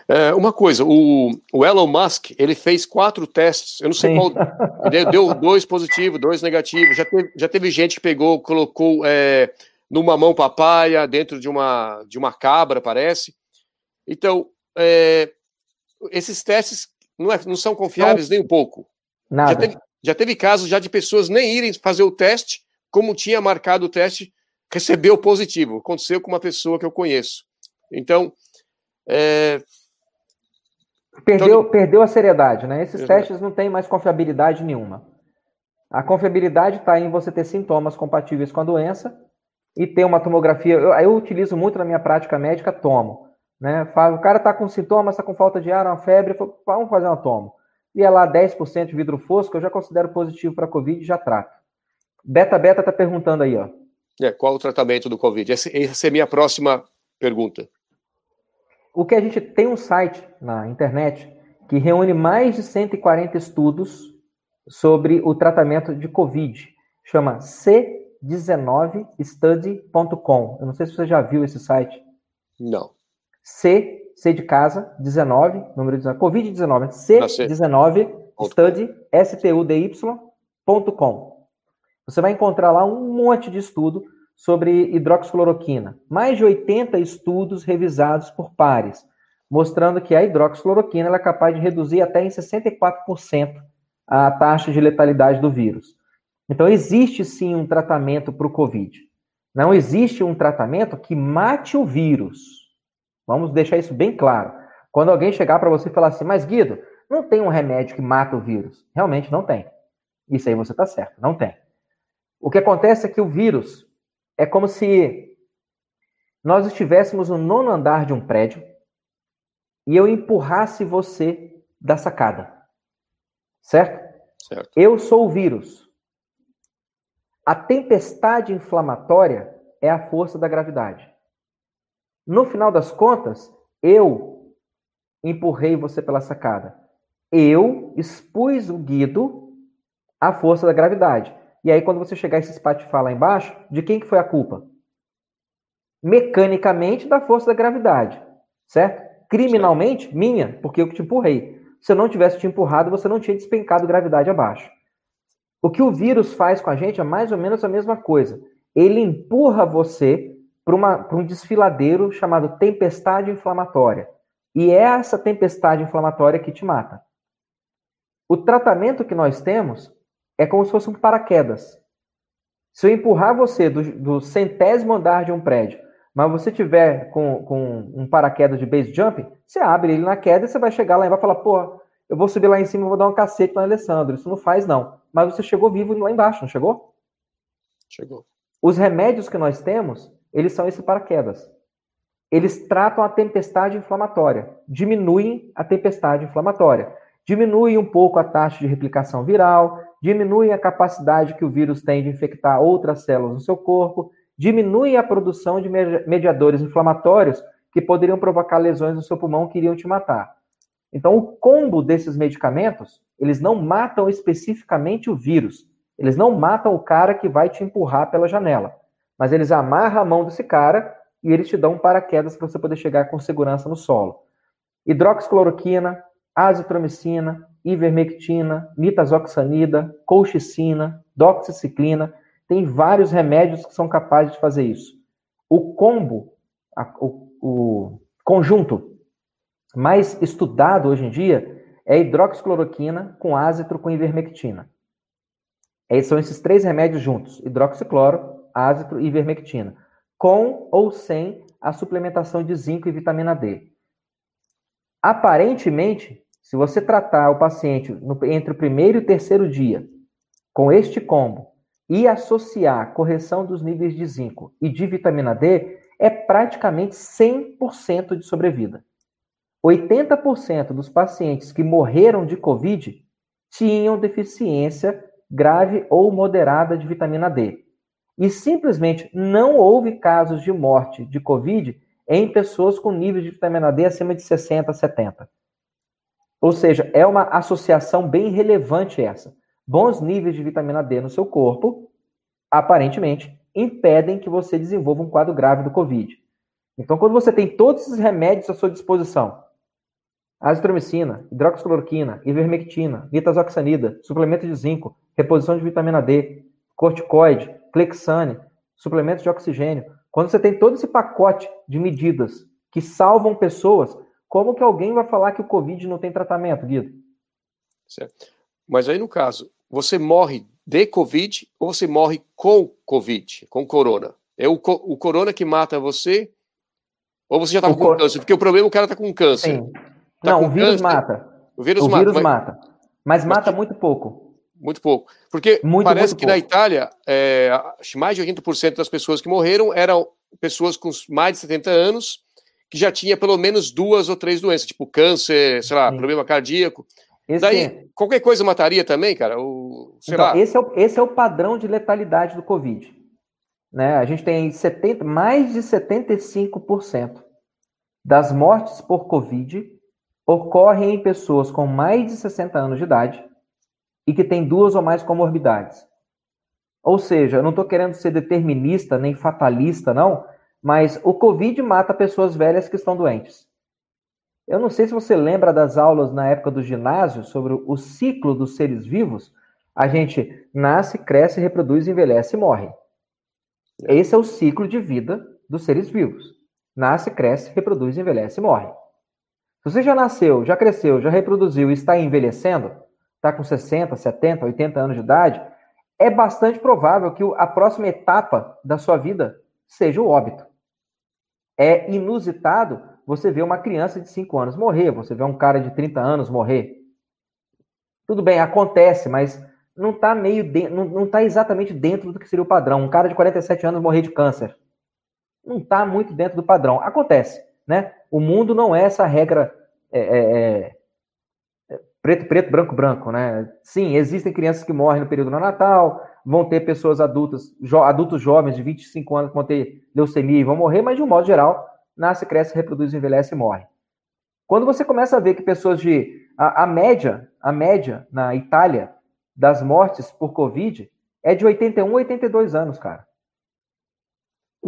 É, uma coisa, o, o, Elon Musk, ele fez quatro testes, eu não sei Sim. qual, deu, deu dois positivos, dois negativos, já teve, já teve gente que pegou, colocou é, numa mão papaya, dentro de uma, de uma cabra, parece. Então, é, esses testes não, é, não são confiáveis não. nem um pouco. Nada. Já teve, já teve casos já de pessoas nem irem fazer o teste, como tinha marcado o teste, recebeu positivo. Aconteceu com uma pessoa que eu conheço. Então, é... Perdeu, então... perdeu a seriedade, né? Esses Exato. testes não têm mais confiabilidade nenhuma. A confiabilidade está em você ter sintomas compatíveis com a doença e ter uma tomografia. Eu, eu utilizo muito na minha prática médica, tomo. Né? O cara está com sintomas, está com falta de ar, uma febre, vamos fazer uma tomo. E é lá 10% de vidro fosco, eu já considero positivo para Covid e já trato. Beta Beta está perguntando aí, ó. É, qual o tratamento do Covid? Essa, essa é a minha próxima pergunta. O que a gente tem um site na internet que reúne mais de 140 estudos sobre o tratamento de Covid. Chama c19study.com. Eu não sei se você já viu esse site. Não. C, C de casa, 19, número 19, Covid-19, C19 study, S-T-U-D-Y.com. Você vai encontrar lá um monte de estudo sobre hidroxicloroquina. Mais de 80 estudos revisados por pares, mostrando que a hidroxicloroquina é capaz de reduzir até em 64% a taxa de letalidade do vírus. Então, existe sim um tratamento para o Covid. Não existe um tratamento que mate o vírus. Vamos deixar isso bem claro. Quando alguém chegar para você e falar assim, mas Guido, não tem um remédio que mata o vírus. Realmente não tem. Isso aí você está certo, não tem. O que acontece é que o vírus é como se nós estivéssemos no nono andar de um prédio e eu empurrasse você da sacada. Certo? certo. Eu sou o vírus. A tempestade inflamatória é a força da gravidade. No final das contas, eu empurrei você pela sacada. Eu expus o Guido à força da gravidade. E aí, quando você chegar esse espatifar lá embaixo, de quem que foi a culpa? Mecanicamente, da força da gravidade, certo? Criminalmente, minha, porque eu que te empurrei. Se eu não tivesse te empurrado, você não tinha despencado gravidade abaixo. O que o vírus faz com a gente é mais ou menos a mesma coisa. Ele empurra você para um desfiladeiro chamado tempestade inflamatória. E é essa tempestade inflamatória que te mata. O tratamento que nós temos é como se fosse um paraquedas. Se eu empurrar você do, do centésimo andar de um prédio, mas você tiver com, com um paraquedas de base jump, você abre ele na queda e você vai chegar lá e vai falar, pô, eu vou subir lá em cima e vou dar um cacete no Alessandro. Isso não faz, não. Mas você chegou vivo lá embaixo, não chegou? Chegou. Os remédios que nós temos, eles são esse paraquedas. Eles tratam a tempestade inflamatória, diminuem a tempestade inflamatória, diminuem um pouco a taxa de replicação viral, diminuem a capacidade que o vírus tem de infectar outras células no seu corpo, diminuem a produção de mediadores inflamatórios que poderiam provocar lesões no seu pulmão que iriam te matar. Então, o combo desses medicamentos, eles não matam especificamente o vírus, eles não matam o cara que vai te empurrar pela janela, mas eles amarram a mão desse cara e eles te dão um paraquedas para você poder chegar com segurança no solo. Hidroxicloroquina, azitromicina, ivermectina, nitazoxanida, colchicina, doxiciclina, tem vários remédios que são capazes de fazer isso. O combo, a, o, o, conjunto mais estudado hoje em dia é hidroxicloroquina com ácetro com ivermectina. são esses três remédios juntos: hidroxicloro, ácetro e ivermectina, com ou sem a suplementação de zinco e vitamina D. Aparentemente, se você tratar o paciente no, entre o primeiro e o terceiro dia com este combo e associar correção dos níveis de zinco e de vitamina D, é praticamente 100% de sobrevida. 80% dos pacientes que morreram de Covid tinham deficiência grave ou moderada de vitamina D. E simplesmente não houve casos de morte de Covid em pessoas com nível de vitamina D acima de 60, 70. Ou seja, é uma associação bem relevante essa. Bons níveis de vitamina D no seu corpo, aparentemente, impedem que você desenvolva um quadro grave do Covid. Então, quando você tem todos esses remédios à sua disposição, azitromicina, hidroxicloroquina, ivermectina, nitazoxanida, suplemento de zinco, reposição de vitamina D, corticoide, clexane, suplemento de oxigênio, quando você tem todo esse pacote de medidas que salvam pessoas, como que alguém vai falar que o Covid não tem tratamento, Guido? Certo. Mas aí, no caso, você morre de Covid ou você morre com Covid, com corona? É o, o corona que mata você ou você já está com cor... câncer? Porque o problema é o cara está com câncer. Sim. Tá não, o vírus câncer. mata. O vírus, o mata, vírus mas... mata. Mas mata muito pouco. Muito pouco. Porque muito, parece muito que pouco. na Itália, é, mais de 80% das pessoas que morreram eram pessoas com mais de 70 anos que já tinha pelo menos duas ou três doenças, tipo câncer, sei lá, Sim. problema cardíaco. Esse Daí, é... qualquer coisa mataria também, cara? O, sei então, lá. Esse, é o, esse é o padrão de letalidade do Covid. Né? A gente tem 70, mais de 75% das mortes por Covid ocorrem em pessoas com mais de 60 anos de idade e que têm duas ou mais comorbidades. Ou seja, eu não estou querendo ser determinista nem fatalista, não, mas o Covid mata pessoas velhas que estão doentes. Eu não sei se você lembra das aulas na época do ginásio sobre o ciclo dos seres vivos. A gente nasce, cresce, reproduz, envelhece e morre. Esse é o ciclo de vida dos seres vivos. Nasce, cresce, reproduz, envelhece e morre. Se você já nasceu, já cresceu, já reproduziu e está envelhecendo, está com 60, 70, 80 anos de idade, é bastante provável que a próxima etapa da sua vida seja o óbito. É inusitado você ver uma criança de 5 anos morrer, você ver um cara de 30 anos morrer. Tudo bem, acontece, mas não está meio de, não, não tá exatamente dentro do que seria o padrão. Um cara de 47 anos morrer de câncer. Não está muito dentro do padrão. Acontece, né? O mundo não é essa regra é, é, é, preto, preto, branco, branco, né? Sim, existem crianças que morrem no período do Natal, vão ter pessoas adultas, jo, adultos jovens de 25 anos que vão ter leucemia e vão morrer, mas de um modo geral, nasce, cresce, reproduz, envelhece e morre. Quando você começa a ver que pessoas de a, a média, a média na Itália das mortes por Covid é de 81 a 82 anos, cara.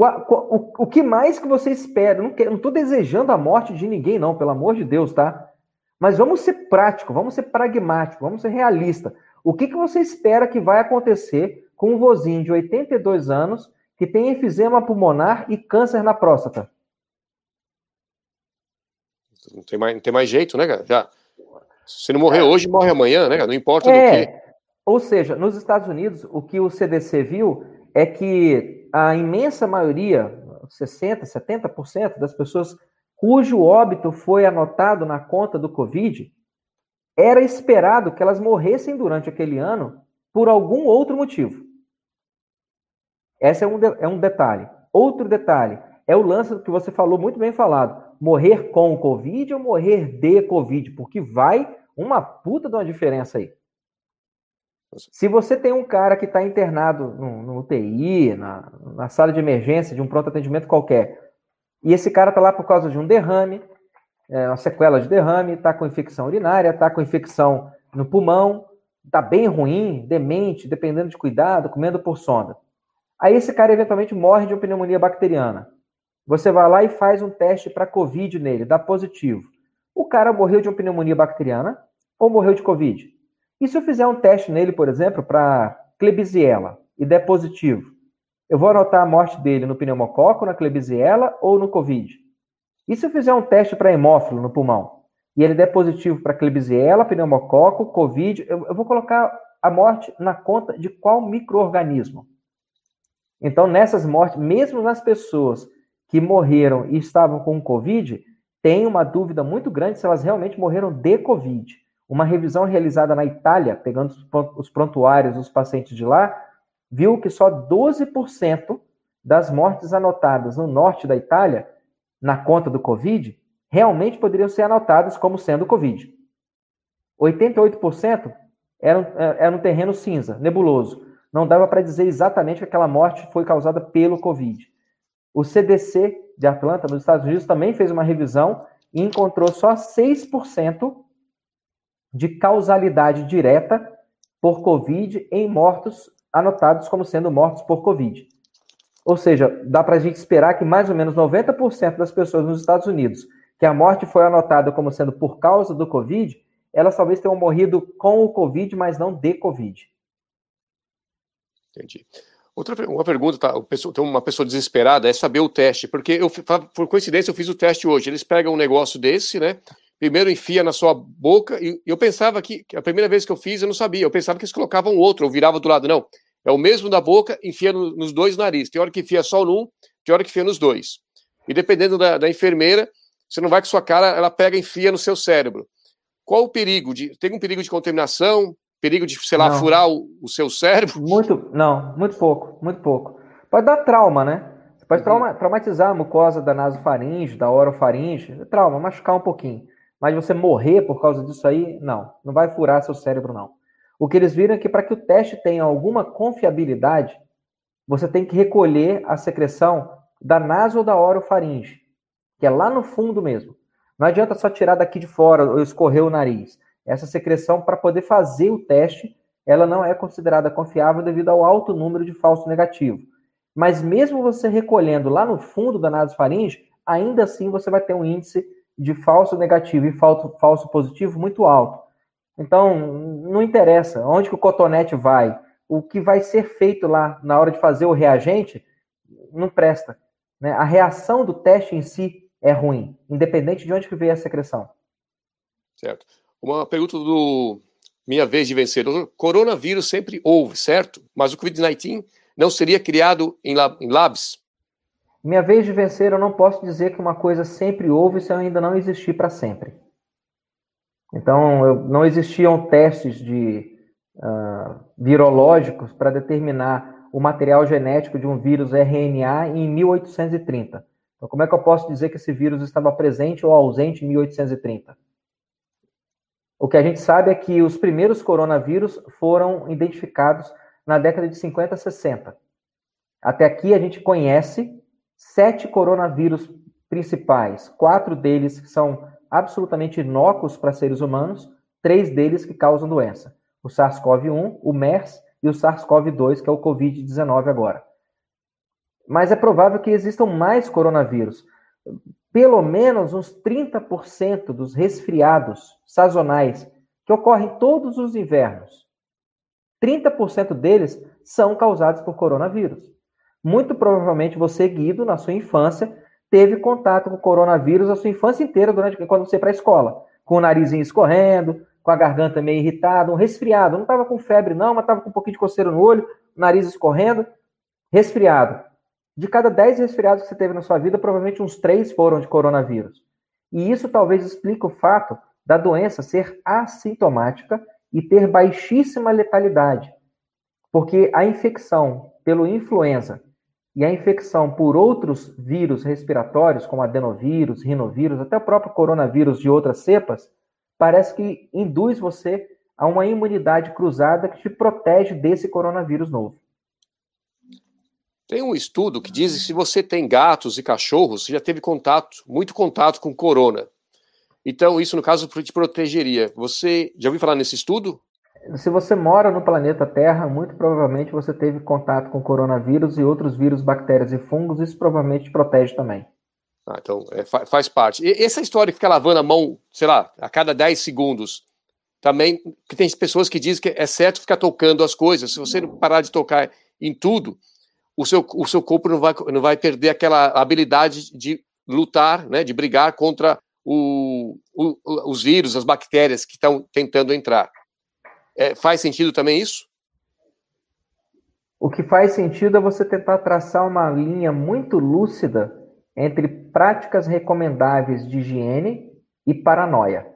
O, o, o que mais que você espera? Não estou desejando a morte de ninguém, não, pelo amor de Deus, tá? Mas vamos ser prático, vamos ser pragmático, vamos ser realista. O que, que você espera que vai acontecer com um vozinho de 82 anos que tem enfisema pulmonar e câncer na próstata? Não tem mais, não tem mais jeito, né, cara? Já, se não morrer é. hoje, morre amanhã, né, cara? Não importa é. do que. Ou seja, nos Estados Unidos, o que o CDC viu é que a imensa maioria, 60%, 70% das pessoas cujo óbito foi anotado na conta do Covid, era esperado que elas morressem durante aquele ano por algum outro motivo. Esse é um, é um detalhe. Outro detalhe é o lance que você falou muito bem falado: morrer com Covid ou morrer de Covid, porque vai uma puta de uma diferença aí. Se você tem um cara que está internado no, no UTI, na, na, sala de emergência de um pronto atendimento qualquer, e esse cara está lá por causa de um derrame, é, uma sequela de derrame, está com infecção urinária, está com infecção no pulmão, está bem ruim, demente, dependendo de cuidado, comendo por sonda. Aí esse cara eventualmente morre de uma pneumonia bacteriana. Você vai lá e faz um teste para Covid nele, dá positivo. O cara morreu de uma pneumonia bacteriana ou morreu de Covid? E se eu fizer um teste nele, por exemplo, para Klebsiella e der positivo, eu vou anotar a morte dele no pneumococo, na Klebsiella ou no Covid? E se eu fizer um teste para hemófilo no pulmão e ele der positivo para Klebsiella, pneumococo, Covid, eu, eu vou colocar a morte na conta de qual microorganismo? Então, nessas mortes, mesmo nas pessoas que morreram e estavam com Covid, tem uma dúvida muito grande se elas realmente morreram de Covid. Uma revisão realizada na Itália, pegando os prontuários dos pacientes de lá, viu que só 12% das mortes anotadas no norte da Itália, na conta do Covid, realmente poderiam ser anotadas como sendo Covid. 88% era, era um terreno cinza, nebuloso. Não dava para dizer exatamente que aquela morte foi causada pelo Covid. O CDC de Atlanta, nos Estados Unidos, também fez uma revisão e encontrou só 6% de causalidade direta por Covid em mortos anotados como sendo mortos por Covid. Ou seja, dá para a gente esperar que mais ou menos 90% das pessoas nos Estados Unidos que a morte foi anotada como sendo por causa do Covid, elas talvez tenham morrido com o Covid, mas não de Covid. Entendi. Outra uma pergunta, tá? Tem uma pessoa desesperada, é saber o teste, porque eu, por coincidência, eu fiz o teste hoje. Eles pegam um negócio desse, né? Primeiro enfia na sua boca, e eu pensava que, a primeira vez que eu fiz, eu não sabia, eu pensava que eles colocavam outro, ou virava do lado, não. É o mesmo da boca, enfia no, nos dois narizes. Tem hora que enfia só num, tem hora que enfia nos dois. E dependendo da, da enfermeira, você não vai com sua cara, ela pega e enfia no seu cérebro. Qual o perigo? De, tem um perigo de contaminação? Perigo de, sei lá, não. furar o, o, seu cérebro? Muito, não, muito pouco, muito pouco. Pode dar trauma, né? Você pode uhum. trauma, traumatizar a mucosa da nasofaringe, da orofaringe, trauma, machucar um pouquinho. Mas você morrer por causa disso aí, não. Não vai furar seu cérebro, não. O que eles viram é que para que o teste tenha alguma confiabilidade, você tem que recolher a secreção da naso ou da orofaringe, que é lá no fundo mesmo. Não adianta só tirar daqui de fora ou escorrer o nariz. Essa secreção, para poder fazer o teste, ela não é considerada confiável devido ao alto número de falso negativo. Mas mesmo você recolhendo lá no fundo da nasofaringe, ainda assim você vai ter um índice de falso negativo e falso, falso positivo muito alto. Então, não interessa onde que o cotonete vai, o que vai ser feito lá na hora de fazer o reagente, não presta. Né? A reação do teste em si é ruim, independente de onde que veio a secreção. Certo. Uma pergunta do Minha Vez de Vencer. O coronavírus sempre houve, certo? Mas o Covid-19 não seria criado em, lab, em labs? Minha vez de vencer, eu não posso dizer que uma coisa sempre houve se eu ainda não existir para sempre. Então, eu, não existiam testes de uh, virológicos para determinar o material genético de um vírus RNA em 1830. Então, como é que eu posso dizer que esse vírus estava presente ou ausente em 1830? O que a gente sabe é que os primeiros coronavírus foram identificados na década de 50 60. Até aqui a gente conhece sete coronavírus principais, quatro deles são absolutamente inócuos para seres humanos, três deles que causam doença: o SARS-CoV-1, o MERS e o SARS-CoV-2, que é o Covid-19 agora. Mas é provável que existam mais coronavírus. Pelo menos uns 30% dos resfriados sazonais que ocorrem todos os invernos, 30% deles são causados por coronavírus. Muito provavelmente você, Guido, na sua infância, teve contato com o coronavírus a sua infância inteira durante quando você ia para a escola, com o narizinho escorrendo, com a garganta meio irritada, um resfriado. Não estava com febre, não, mas estava com um pouquinho de coceira no olho, nariz escorrendo, resfriado. De cada 10 resfriados que você teve na sua vida, provavelmente uns 3 foram de coronavírus. E isso talvez explique o fato da doença ser assintomática e ter baixíssima letalidade. Porque a infecção pelo influenza e a infecção por outros vírus respiratórios, como adenovírus, rinovírus, até o próprio coronavírus de outras cepas, parece que induz você a uma imunidade cruzada que te protege desse coronavírus novo. Tem um estudo que diz que se você tem gatos e cachorros, você já teve contato, muito contato com corona. Então, isso, no caso, te protegeria. Você já ouviu falar nesse estudo? Se você mora no planeta Terra, muito provavelmente você teve contato com coronavírus e outros vírus, bactérias e fungos, isso provavelmente te protege também. Ah, então, é, faz parte. E essa história que fica lavando a mão, sei lá, a cada 10 segundos, também, que tem pessoas que dizem que é certo ficar tocando as coisas. Se você não parar de tocar em tudo, o seu, o seu corpo não vai, não vai perder aquela habilidade de lutar, né, de brigar contra o, o, os vírus, as bactérias que estão tentando entrar. É, faz sentido também isso? O que faz sentido é você tentar traçar uma linha muito lúcida entre práticas recomendáveis de higiene e paranoia.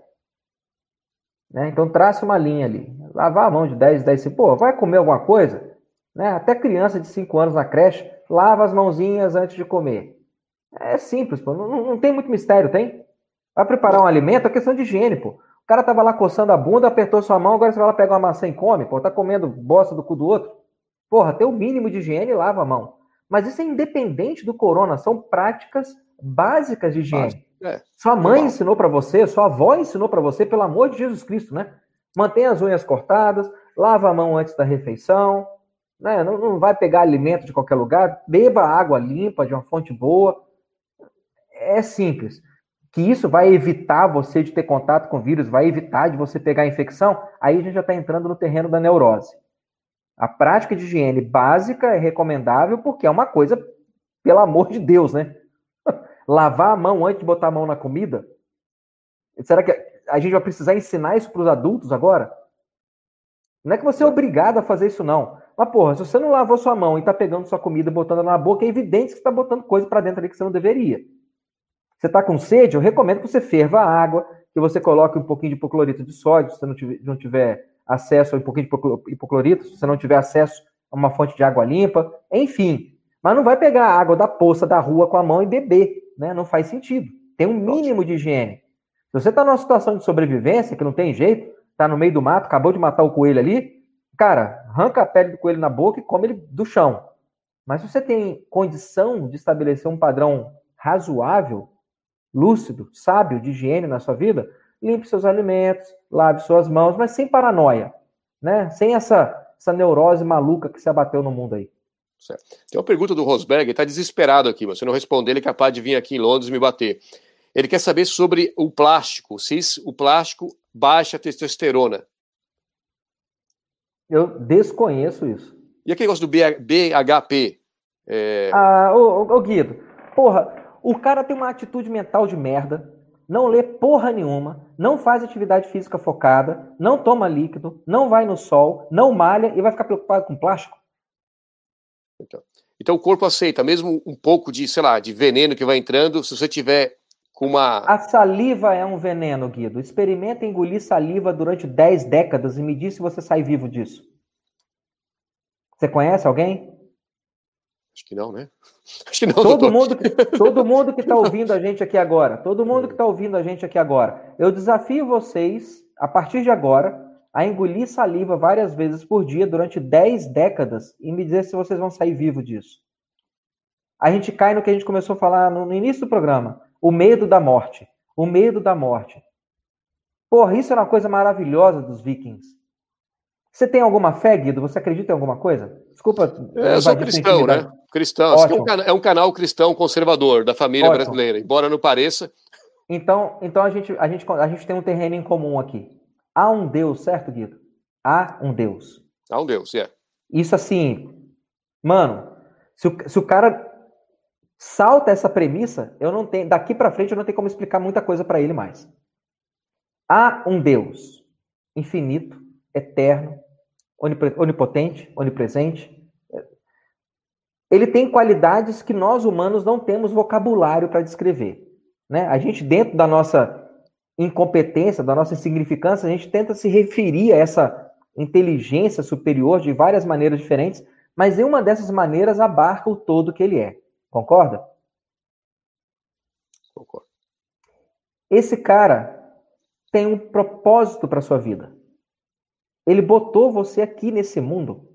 Né? Então traça uma linha ali. Lavar a mão de 10, 10, pô, vai comer alguma coisa? Né? Até criança de 5 anos na creche, lava as mãozinhas antes de comer. É simples, pô. Não, não tem muito mistério, tem? Vai preparar um alimento, é questão de higiene, pô. O cara tava lá coçando a bunda, apertou sua mão, agora você vai lá pegar uma maçã e come, pô. Tá comendo bosta do cu do outro. Porra, tem o mínimo de higiene e lava a mão. Mas isso é independente do corona, são práticas básicas de higiene. É, sua mãe normal. ensinou para você, sua avó ensinou para você, pelo amor de Jesus Cristo, né? Mantenha as unhas cortadas, lava a mão antes da refeição, né? não, não vai pegar alimento de qualquer lugar, beba água limpa de uma fonte boa. É simples. Que isso vai evitar você de ter contato com vírus, vai evitar de você pegar infecção, aí a gente já está entrando no terreno da neurose. A prática de higiene básica é recomendável porque é uma coisa, pelo amor de Deus, né? Lavar a mão antes de botar a mão na comida? Será que a gente vai precisar ensinar isso para os adultos agora? Não é que você é obrigado a fazer isso, não. Mas, porra, se você não lavou sua mão e tá pegando sua comida e botando na boca, é evidente que você está botando coisa para dentro ali que você não deveria. Você está com sede? Eu recomendo que você ferva a água, que você coloque um pouquinho de hipoclorito de sódio, se você não tiver, não tiver acesso a um pouquinho de hipoclorito, se você não tiver acesso a uma fonte de água limpa, enfim. Mas não vai pegar a água da poça da rua com a mão e beber, né? Não faz sentido. Tem um mínimo de higiene. Se você está numa situação de sobrevivência, que não tem jeito, está no meio do mato, acabou de matar o coelho ali, cara, arranca a pele do coelho na boca e come ele do chão. Mas se você tem condição de estabelecer um padrão razoável, lúcido, sábio de higiene na sua vida, limpe seus alimentos, lave suas mãos, mas sem paranoia, né? Sem essa, essa neurose maluca que se abateu no mundo aí. Certo. Tem uma pergunta do Rosberg, ele está desesperado aqui, mas se não responder, ele é capaz de vir aqui em Londres me bater. Ele quer saber sobre o plástico, se o plástico baixa a testosterona. Eu desconheço isso. E aquele negócio do BHP? É... Ah, ô, ô, Guido, porra, o cara tem uma atitude mental de merda, não lê porra nenhuma, não faz atividade física focada, não toma líquido, não vai no sol, não malha e vai ficar preocupado com plástico? Então, então o corpo aceita, mesmo um pouco de, sei lá, de veneno que vai entrando, se você tiver com uma. A saliva é um veneno, Guido. Experimenta engolir saliva durante 10 décadas e me diz se você sai vivo disso. Você conhece alguém? Acho que não, né? Acho que não, todo mundo que, todo mundo que está ouvindo a gente aqui agora, todo mundo que está ouvindo a gente aqui agora, eu desafio vocês, a partir de agora, a engolir saliva várias vezes por dia durante 10 décadas e me dizer se vocês vão sair vivo disso. A gente cai no que a gente começou a falar no início do programa, o medo da morte. O medo da morte. Porra, isso era uma coisa maravilhosa dos vikings. Você tem alguma fé, Guido? Você acredita em alguma coisa? Desculpa. É, eu sou cristão, né? Cristão. É um, é um, canal cristão conservador da família Ótimo. brasileira, embora não pareça. Então, então a, gente, a, gente, a gente tem um terreno em comum aqui. Há um Deus, certo, Guido? Há um Deus. Há um Deus, é. Yeah. Isso assim, mano, se o, se o cara salta essa premissa, eu não tenho, daqui para frente eu não tenho como explicar muita coisa para ele mais. Há um Deus infinito, eterno, onipotente, onipresente. Ele tem qualidades que nós humanos não temos vocabulário para descrever. Né? A gente, dentro da nossa incompetência, da nossa insignificância, a gente tenta se referir a essa inteligência superior de várias maneiras diferentes, mas em uma dessas maneiras abarca o todo que ele é. Concorda? Concordo. Esse cara tem um propósito para sua vida. Ele botou você aqui nesse mundo.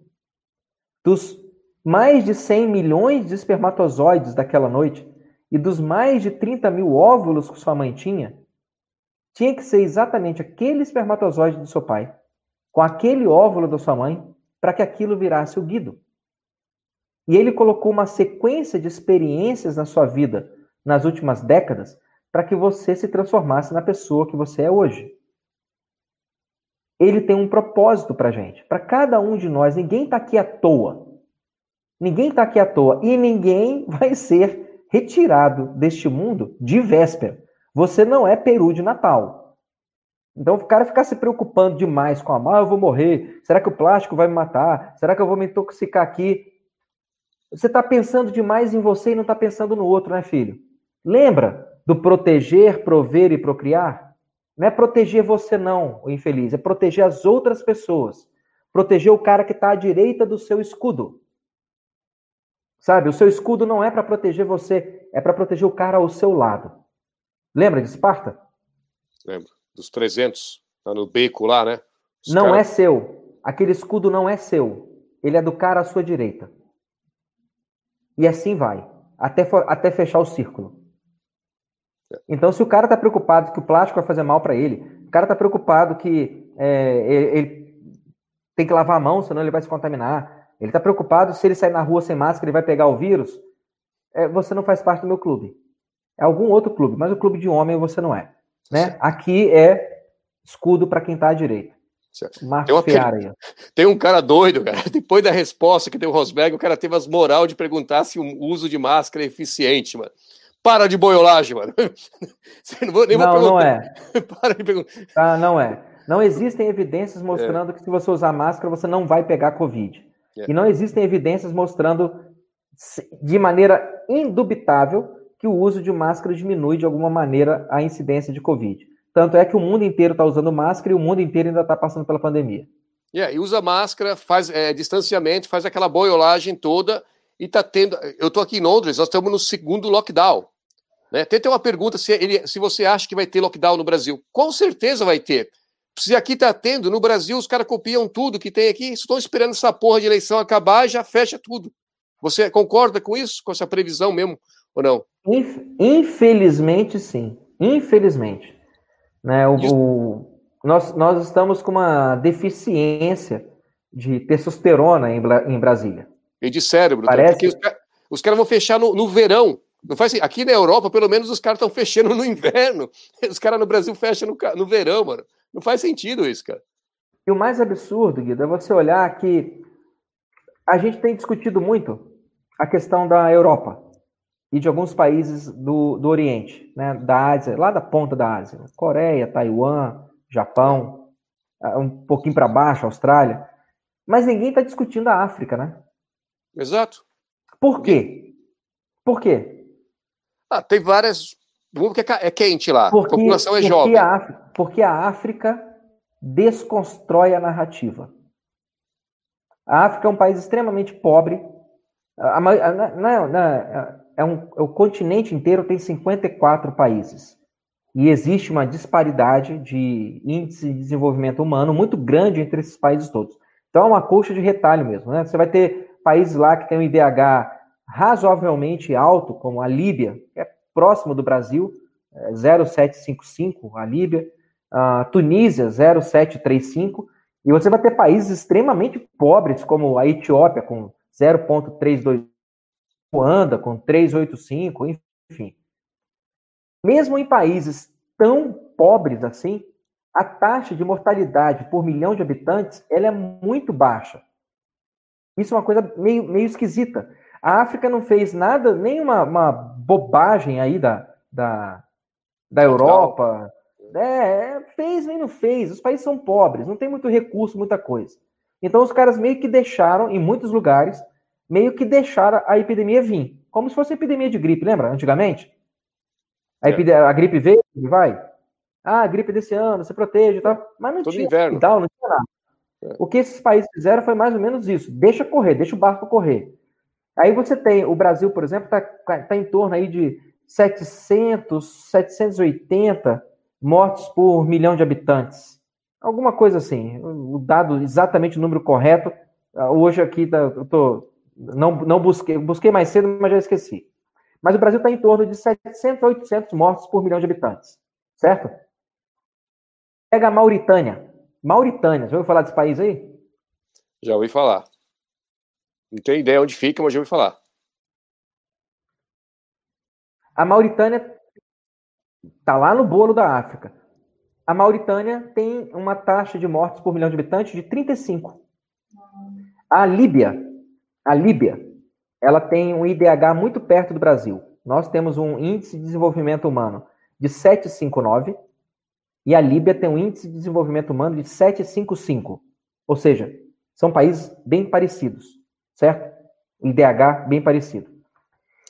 Dos mais de 100 milhões de espermatozoides daquela noite e dos mais de 30 mil óvulos que sua mãe tinha, tinha que ser exatamente aquele espermatozoide do seu pai, com aquele óvulo da sua mãe, para que aquilo virasse o Guido. E ele colocou uma sequência de experiências na sua vida nas últimas décadas para que você se transformasse na pessoa que você é hoje ele tem um propósito para gente, para cada um de nós. Ninguém está aqui à toa. Ninguém está aqui à toa e ninguém vai ser retirado deste mundo de véspera. Você não é peru de Natal. Então o cara ficar se preocupando demais com a mal, ah, eu vou morrer. Será que o plástico vai me matar? Será que eu vou me intoxicar aqui? Você está pensando demais em você e não está pensando no outro, né, filho? Lembra do proteger, prover e procriar? Não é proteger você, não, o infeliz, é proteger as outras pessoas. Proteger o cara que está à direita do seu escudo. Sabe, o seu escudo não é para proteger você, é para proteger o cara ao seu lado. Lembra de Esparta? Lembro. Dos 300, tá no beco lá, né? Os não cara... é seu. Aquele escudo não é seu. Ele é do cara à sua direita. E assim vai, até, até fechar o círculo. É. Então, se o cara está preocupado que o plástico vai fazer mal para ele, o cara está preocupado que é, ele tem que lavar a mão, senão ele vai se contaminar. Ele está preocupado se ele sair na rua sem máscara, ele vai pegar o vírus. É, você não faz parte do meu clube. É algum outro clube, mas o clube de homem você não é. Né? Aqui é escudo para quem está à direita. Tem, uma, tem, um cara doido, cara. Depois da resposta que deu o Rosberg, o cara teve as moral de perguntar se o uso de máscara é eficiente, mano. Para de boiolagem, mano. não, vou, nem não, vou não é. Para de perguntar. Ah, não é. Não existem evidências mostrando é. que se você usar máscara, você não vai pegar Covid. É. E não existem evidências mostrando de maneira indubitável que o uso de máscara diminui de alguma maneira a incidência de Covid. Tanto é que o mundo inteiro está usando máscara e o mundo inteiro ainda está passando pela pandemia. Yeah, e usa máscara, faz é, distanciamento, faz aquela boiolagem toda e está tendo. Eu estou aqui em Londres, nós estamos no segundo lockdown. Né? Tem, tem uma pergunta se, ele, se você acha que vai ter lockdown no Brasil. Com certeza vai ter. Se aqui está tendo, no Brasil os caras copiam tudo que tem aqui, estão esperando essa porra de eleição acabar e já fecha tudo. Você concorda com isso, com essa previsão mesmo, ou não? Infelizmente, sim. Infelizmente. Né, o, o, nós, nós estamos com uma deficiência de testosterona em, em Brasília. E de cérebro. Parece... Porque os, os caras vão fechar no, no verão. Não faz assim. Aqui na Europa, pelo menos, os caras estão fechando no inverno. Os caras no Brasil fecham no, no verão, mano. Não faz sentido isso, cara. E o mais absurdo, Guido, é você olhar que a gente tem discutido muito a questão da Europa e de alguns países do, do Oriente, né, da Ásia, lá da ponta da Ásia, Coreia, Taiwan, Japão, ah, um pouquinho para baixo, Austrália, mas ninguém está discutindo a África, né? Exato. Por quê? Por quê? Ah, tem várias. Porque é quente lá, porque, a população é jovem. A África, porque a África desconstrói a narrativa. A África é um país extremamente pobre. A, a, é um, é o continente inteiro tem 54 países. E existe uma disparidade de índice de desenvolvimento humano muito grande entre esses países todos. Então é uma coxa de retalho mesmo. Né? Você vai ter países lá que tem um IDH razoavelmente alto, como a Líbia, que é próximo do Brasil, 0,755, é a Líbia, a Tunísia, 0,735, e você vai ter países extremamente pobres, como a Etiópia, com 0,322 anda com 385, enfim. Mesmo em países tão pobres assim, a taxa de mortalidade por milhão de habitantes ela é muito baixa. Isso é uma coisa meio, meio esquisita. A África não fez nada, nem uma, uma bobagem aí da, da, da Europa. É, fez nem não fez. Os países são pobres, não tem muito recurso, muita coisa. Então os caras meio que deixaram, em muitos lugares, meio que deixaram a epidemia vir. Como se fosse epidemia de gripe, lembra? Antigamente? A, é. a gripe veio e vai. Ah, a gripe desse ano, se protege e tal. Mas não Todo tinha inverno. Hospital, não tinha nada. É. O que esses países fizeram foi mais ou menos isso. Deixa correr, deixa o barco correr. Aí você tem, o Brasil, por exemplo, está tá em torno aí de 700, 780 mortes por milhão de habitantes. Alguma coisa assim. O dado, exatamente o número correto. Ah, hoje aqui, tá, eu tô não, não busquei, busquei mais cedo, mas já esqueci. Mas o Brasil está em torno de 700 a 800 mortos por milhão de habitantes, certo? Pega a Mauritânia. Mauritânia, já ouviu falar desse país aí? Já ouvi falar. Não tenho ideia onde fica, mas já ouvi falar. A Mauritânia está lá no bolo da África. A Mauritânia tem uma taxa de mortes por milhão de habitantes de 35. A Líbia a Líbia, ela tem um IDH muito perto do Brasil, nós temos um índice de desenvolvimento humano de 759 e a Líbia tem um índice de desenvolvimento humano de 755. Ou seja, são países bem parecidos, certo? IDH bem parecido.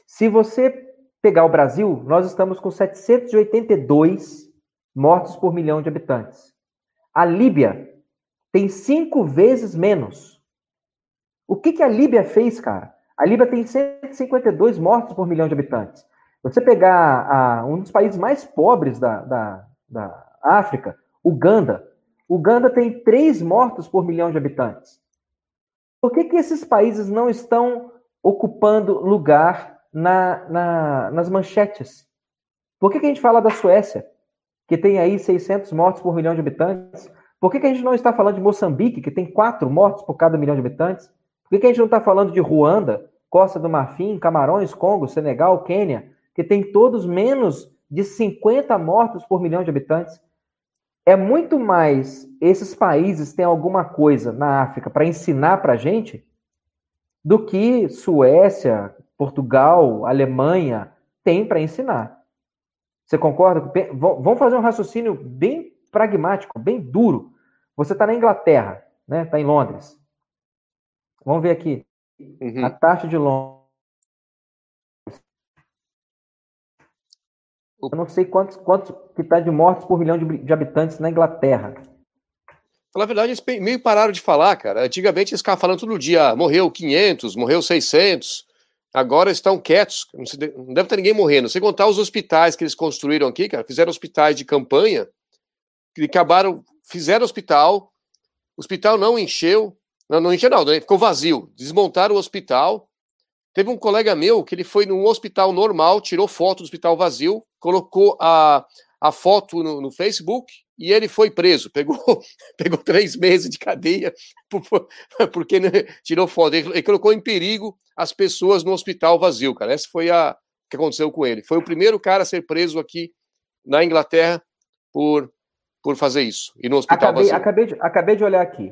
Se você pegar o Brasil, nós estamos com 782 mortos por milhão de habitantes. A Líbia tem cinco vezes menos. O que, que a Líbia fez, cara? A Líbia tem 152 mortos por milhão de habitantes. Você pegar a, um dos países mais pobres da, da, da África, Uganda. Uganda tem três mortos por milhão de habitantes. Por que, que esses países não estão ocupando lugar na, na, nas manchetes? Por que, que a gente fala da Suécia, que tem aí 600 mortos por milhão de habitantes? Por que, que a gente não está falando de Moçambique, que tem quatro mortos por cada milhão de habitantes? Por que, que a gente não está falando de Ruanda, Costa do Marfim, Camarões, Congo, Senegal, Quênia, que tem todos menos de 50 mortos por milhão de habitantes? É muito mais esses países têm alguma coisa na África para ensinar para a gente do que Suécia, Portugal, Alemanha têm para ensinar. Você concorda? Vamos fazer um raciocínio bem pragmático, bem duro. Você está na Inglaterra, né? Está em Londres. Vamos ver aqui. Uhum. A taxa de Londres. Eu não sei quantos, quantos que está de mortes por milhão de, de habitantes na Inglaterra. Na verdade, eles meio pararam de falar, cara. Antigamente eles ficavam falando todo dia, ah, morreu 500, morreu 600. Agora estão quietos, não, não deve ter ninguém morrendo. Sem contar os hospitais que eles construíram aqui, cara, fizeram hospitais de campanha, que acabaram, fizeram hospital, o hospital não encheu, não, não encheu, não, né? ficou vazio. Desmontaram o hospital. Teve um colega meu que ele foi num hospital normal, tirou foto do hospital vazio, colocou a, a foto no, no Facebook e ele foi preso. Pegou, pegou três meses de cadeia porque tirou foto. Ele, ele, colocou em perigo as pessoas no hospital vazio, cara. Essa foi a que aconteceu com ele. Foi o primeiro cara a ser preso aqui na Inglaterra por, por fazer isso. E no hospital acabei, vazio. Acabei de, acabei de olhar aqui.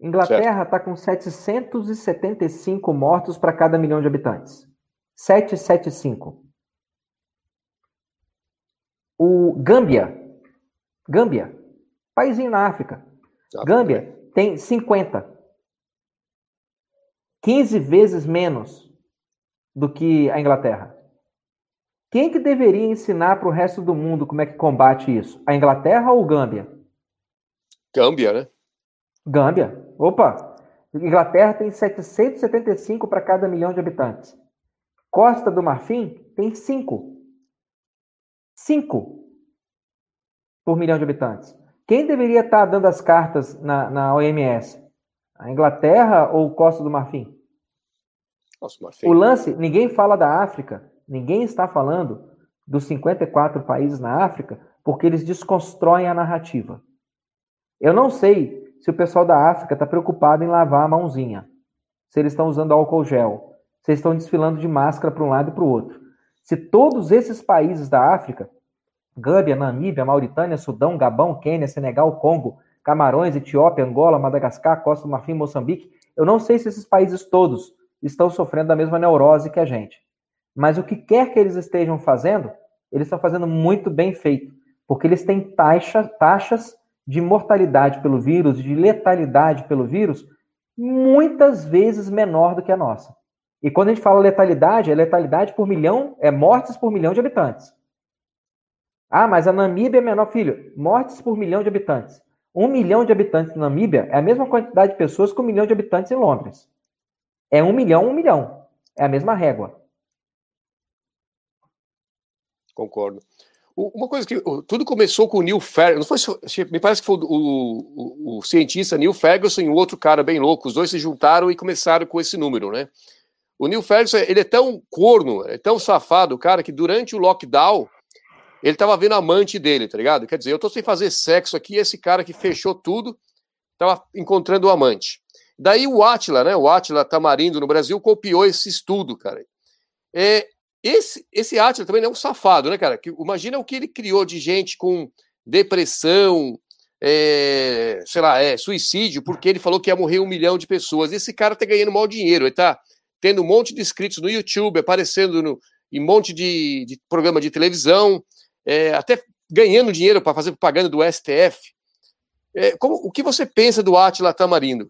Inglaterra está com 775 mortos para cada milhão de habitantes. 775. O Gâmbia, Gâmbia, paísinho na África. Gâmbia tem 50. 15 vezes menos do que a Inglaterra. Quem que deveria ensinar para o resto do mundo como é que combate isso? A Inglaterra ou o Gâmbia? Gâmbia, né? Gâmbia. Opa! Inglaterra tem 775 para cada milhão de habitantes. Costa do Marfim tem 5. 5 por milhão de habitantes. Quem deveria estar dando as cartas na, na OMS? A Inglaterra ou Costa do Marfim? Nossa, Marfim? O lance, ninguém fala da África, ninguém está falando dos 54 países na África, porque eles desconstroem a narrativa. Eu não sei se o pessoal da África está preocupado em lavar a mãozinha, se eles estão usando álcool gel, se eles estão desfilando de máscara para um lado e para o outro. Se todos esses países da África, Gâmbia, Namíbia, Mauritânia, Sudão, Gabão, Quênia, Senegal, Congo, Camarões, Etiópia, Angola, Madagascar, Costa do Marfim, Moçambique, eu não sei se esses países todos estão sofrendo da mesma neurose que a gente. Mas o que quer que eles estejam fazendo, eles estão fazendo muito bem feito, porque eles têm taxa, taxas de mortalidade pelo vírus, de letalidade pelo vírus, muitas vezes menor do que a nossa. E quando a gente fala letalidade, é letalidade por milhão, é mortes por milhão de habitantes. Ah, mas a Namíbia é menor, filho. Mortes por milhão de habitantes. Um milhão de habitantes na Namíbia é a mesma quantidade de pessoas que um milhão de habitantes em Londres. É um milhão, um milhão. É a mesma régua. Concordo. Uma coisa que tudo começou com o Neil Ferguson, me parece que foi o, o, o, cientista Neil Ferguson e um outro cara bem louco, os dois se juntaram e começaram com esse número, né? O Neil Ferguson, ele é tão corno, é tão safado, cara, que durante o lockdown, ele tava vendo a amante dele, tá ligado? Quer dizer, eu tô sem fazer sexo aqui, esse cara que fechou tudo, tava encontrando o amante. Daí o Atila, né, o Atila Tamarindo no Brasil, copiou esse estudo, cara. É, esse, esse Atila também é um safado, né, cara? Que, imagina o que ele criou de gente com depressão, é, sei lá, é, suicídio, porque ele falou que ia morrer um milhão de pessoas. Esse cara tá ganhando mau dinheiro, ele tá tendo um monte de inscritos no YouTube, aparecendo no, em um monte de, de programa de televisão, é, até ganhando dinheiro para fazer propaganda do STF. É, como, o que você pensa do Atila Tamarindo?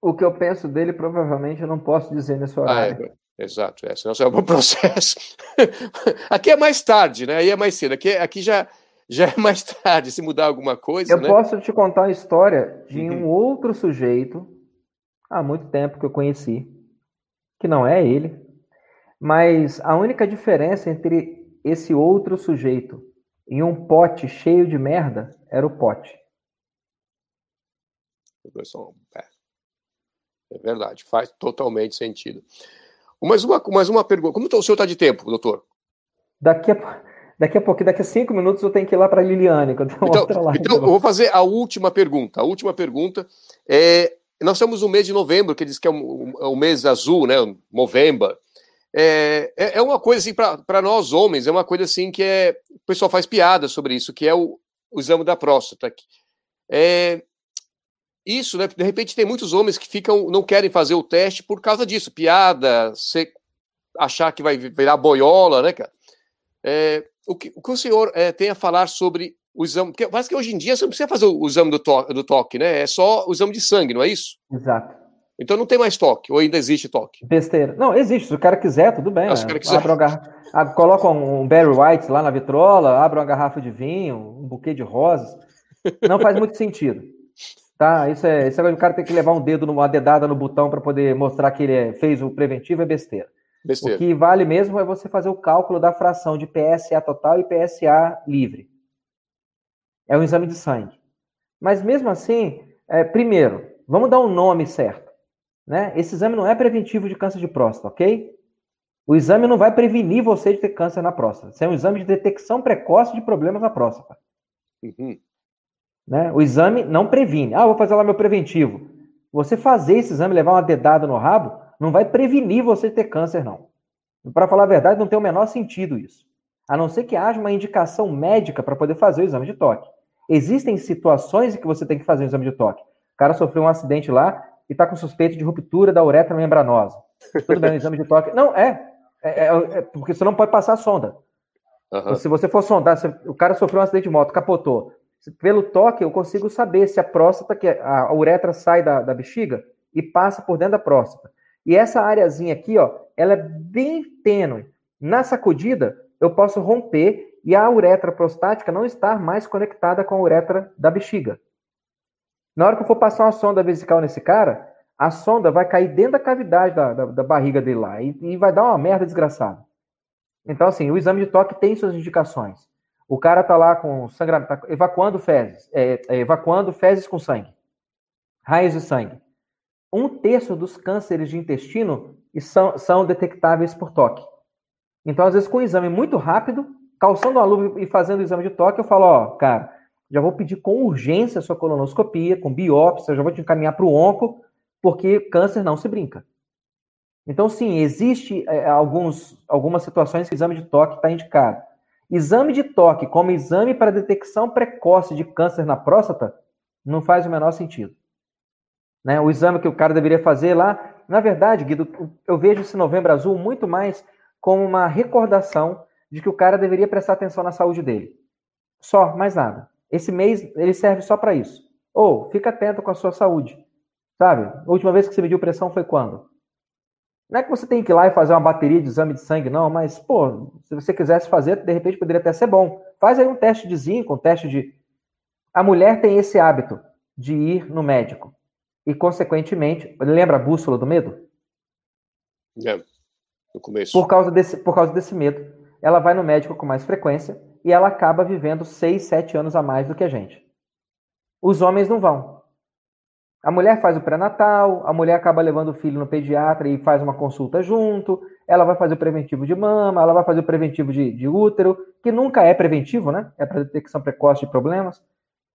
O que eu penso dele, provavelmente, eu não posso dizer nesse horário. Ah, é, exato, é, senão é um processo. aqui é mais tarde, né? Aí é mais cedo. Aqui, aqui já, já é mais tarde, se mudar alguma coisa. Eu né? posso te contar uma história de uhum. um outro sujeito, há muito tempo que eu conheci, que não é ele, mas a única diferença entre esse outro sujeito e um pote cheio de merda era o pote. É, é verdade, faz totalmente sentido. Mais uma, mais uma pergunta. Como tá, o senhor está de tempo, doutor? Daqui a, daqui a pouco, daqui a cinco minutos, eu tenho que ir lá para a Liliane. então, então eu vou fazer a última pergunta. A última pergunta é. Nós estamos no mês de novembro, que diz que é o, é o mês azul, né? Novembro. É, é, é uma coisa assim, para nós homens, é uma coisa assim que é. O pessoal faz piada sobre isso, que é o, o exame da próstata. É, isso, né? De repente tem muitos homens que ficam, não querem fazer o teste por causa disso, piada, você achar que vai virar boiola, né, cara? É, o, que, o que o senhor é, tem a falar sobre o exame? Porque parece que hoje em dia você não precisa fazer o exame do, to, do toque, né? É só o exame de sangue, não é isso? Exato. Então não tem mais toque, ou ainda existe toque? Besteira. Não, existe. Se o cara quiser, tudo bem. Ah, se o cara quiser. Abre coloca um Barry White lá na vitrola, abre uma garrafa de vinho, um buquê de rosas. Não faz muito sentido. Tá? Isso é, isso é o cara tem que levar um dedo, uma dedada no botão para poder mostrar que ele é, fez o preventivo é besteira. besteira. O que vale mesmo é você fazer o cálculo da fração de PSA total e PSA livre. É um exame de sangue. Mas mesmo assim, é, primeiro, vamos dar um nome certo. Né? Esse exame não é preventivo de câncer de próstata, ok? O exame não vai prevenir você de ter câncer na próstata. Isso é um exame de detecção precoce de problemas na próstata. Uhum. Né? O exame não previne. Ah, vou fazer lá meu preventivo. Você fazer esse exame, levar uma dedada no rabo, não vai prevenir você ter câncer, não. Para falar a verdade, não tem o menor sentido isso. A não ser que haja uma indicação médica para poder fazer o exame de toque. Existem situações em que você tem que fazer o exame de toque. O cara sofreu um acidente lá, e está com suspeita de ruptura da uretra membranosa. Tudo bem, no exame de toque. Não, é, é, é, é, porque você não pode passar a sonda. Uhum. Se você for sondar, se o cara sofreu um acidente de moto, capotou. Pelo toque, eu consigo saber se a próstata, que a, a uretra sai da, da bexiga e passa por dentro da próstata. E essa areazinha aqui, ó, ela é bem tênue. Na sacudida, eu posso romper e a uretra prostática não estar mais conectada com a uretra da bexiga. Na hora que eu for passar uma sonda vesical nesse cara, a sonda vai cair dentro da cavidade da, da, da barriga dele lá e, e, vai dar uma merda desgraçada. Então, assim, o exame de toque tem suas indicações. O cara tá lá com sangramento, tá evacuando fezes, é, é, evacuando fezes com sangue, raios de sangue. Um terço dos cânceres de intestino são, são detectáveis por toque. Então, às vezes, com um exame muito rápido, calçando a luva e fazendo o exame de toque, eu falo, ó, cara, já vou pedir com urgência a sua colonoscopia, com biópsia, já vou te encaminhar para o onco, porque câncer não se brinca. Então, sim, existe é, alguns, algumas situações que o exame de toque está indicado. Exame de toque como exame para detecção precoce de câncer na próstata não faz o menor sentido. Né? O exame que o cara deveria fazer lá, na verdade, Guido, eu vejo esse novembro azul muito mais como uma recordação de que o cara deveria prestar atenção na saúde dele. Só, mais nada. Esse mês ele serve só para isso. Ou fica atento com a sua saúde. Sabe? A última vez que você mediu pressão foi quando? Não é que você tem que ir lá e fazer uma bateria de exame de sangue, não, mas, pô, se você quisesse fazer, de repente poderia até ser bom. Faz aí um teste de zinco, um teste de. A mulher tem esse hábito de ir no médico. E, consequentemente, lembra a bússola do medo? É, no começo. Por causa, desse, por causa desse medo, ela vai no médico com mais frequência e ela acaba vivendo 6, 7 anos a mais do que a gente. Os homens não vão. A mulher faz o pré-natal, a mulher acaba levando o filho no pediatra e faz uma consulta junto, ela vai fazer o preventivo de mama, ela vai fazer o preventivo de, de útero, que nunca é preventivo, né? É para detecção precoce de problemas.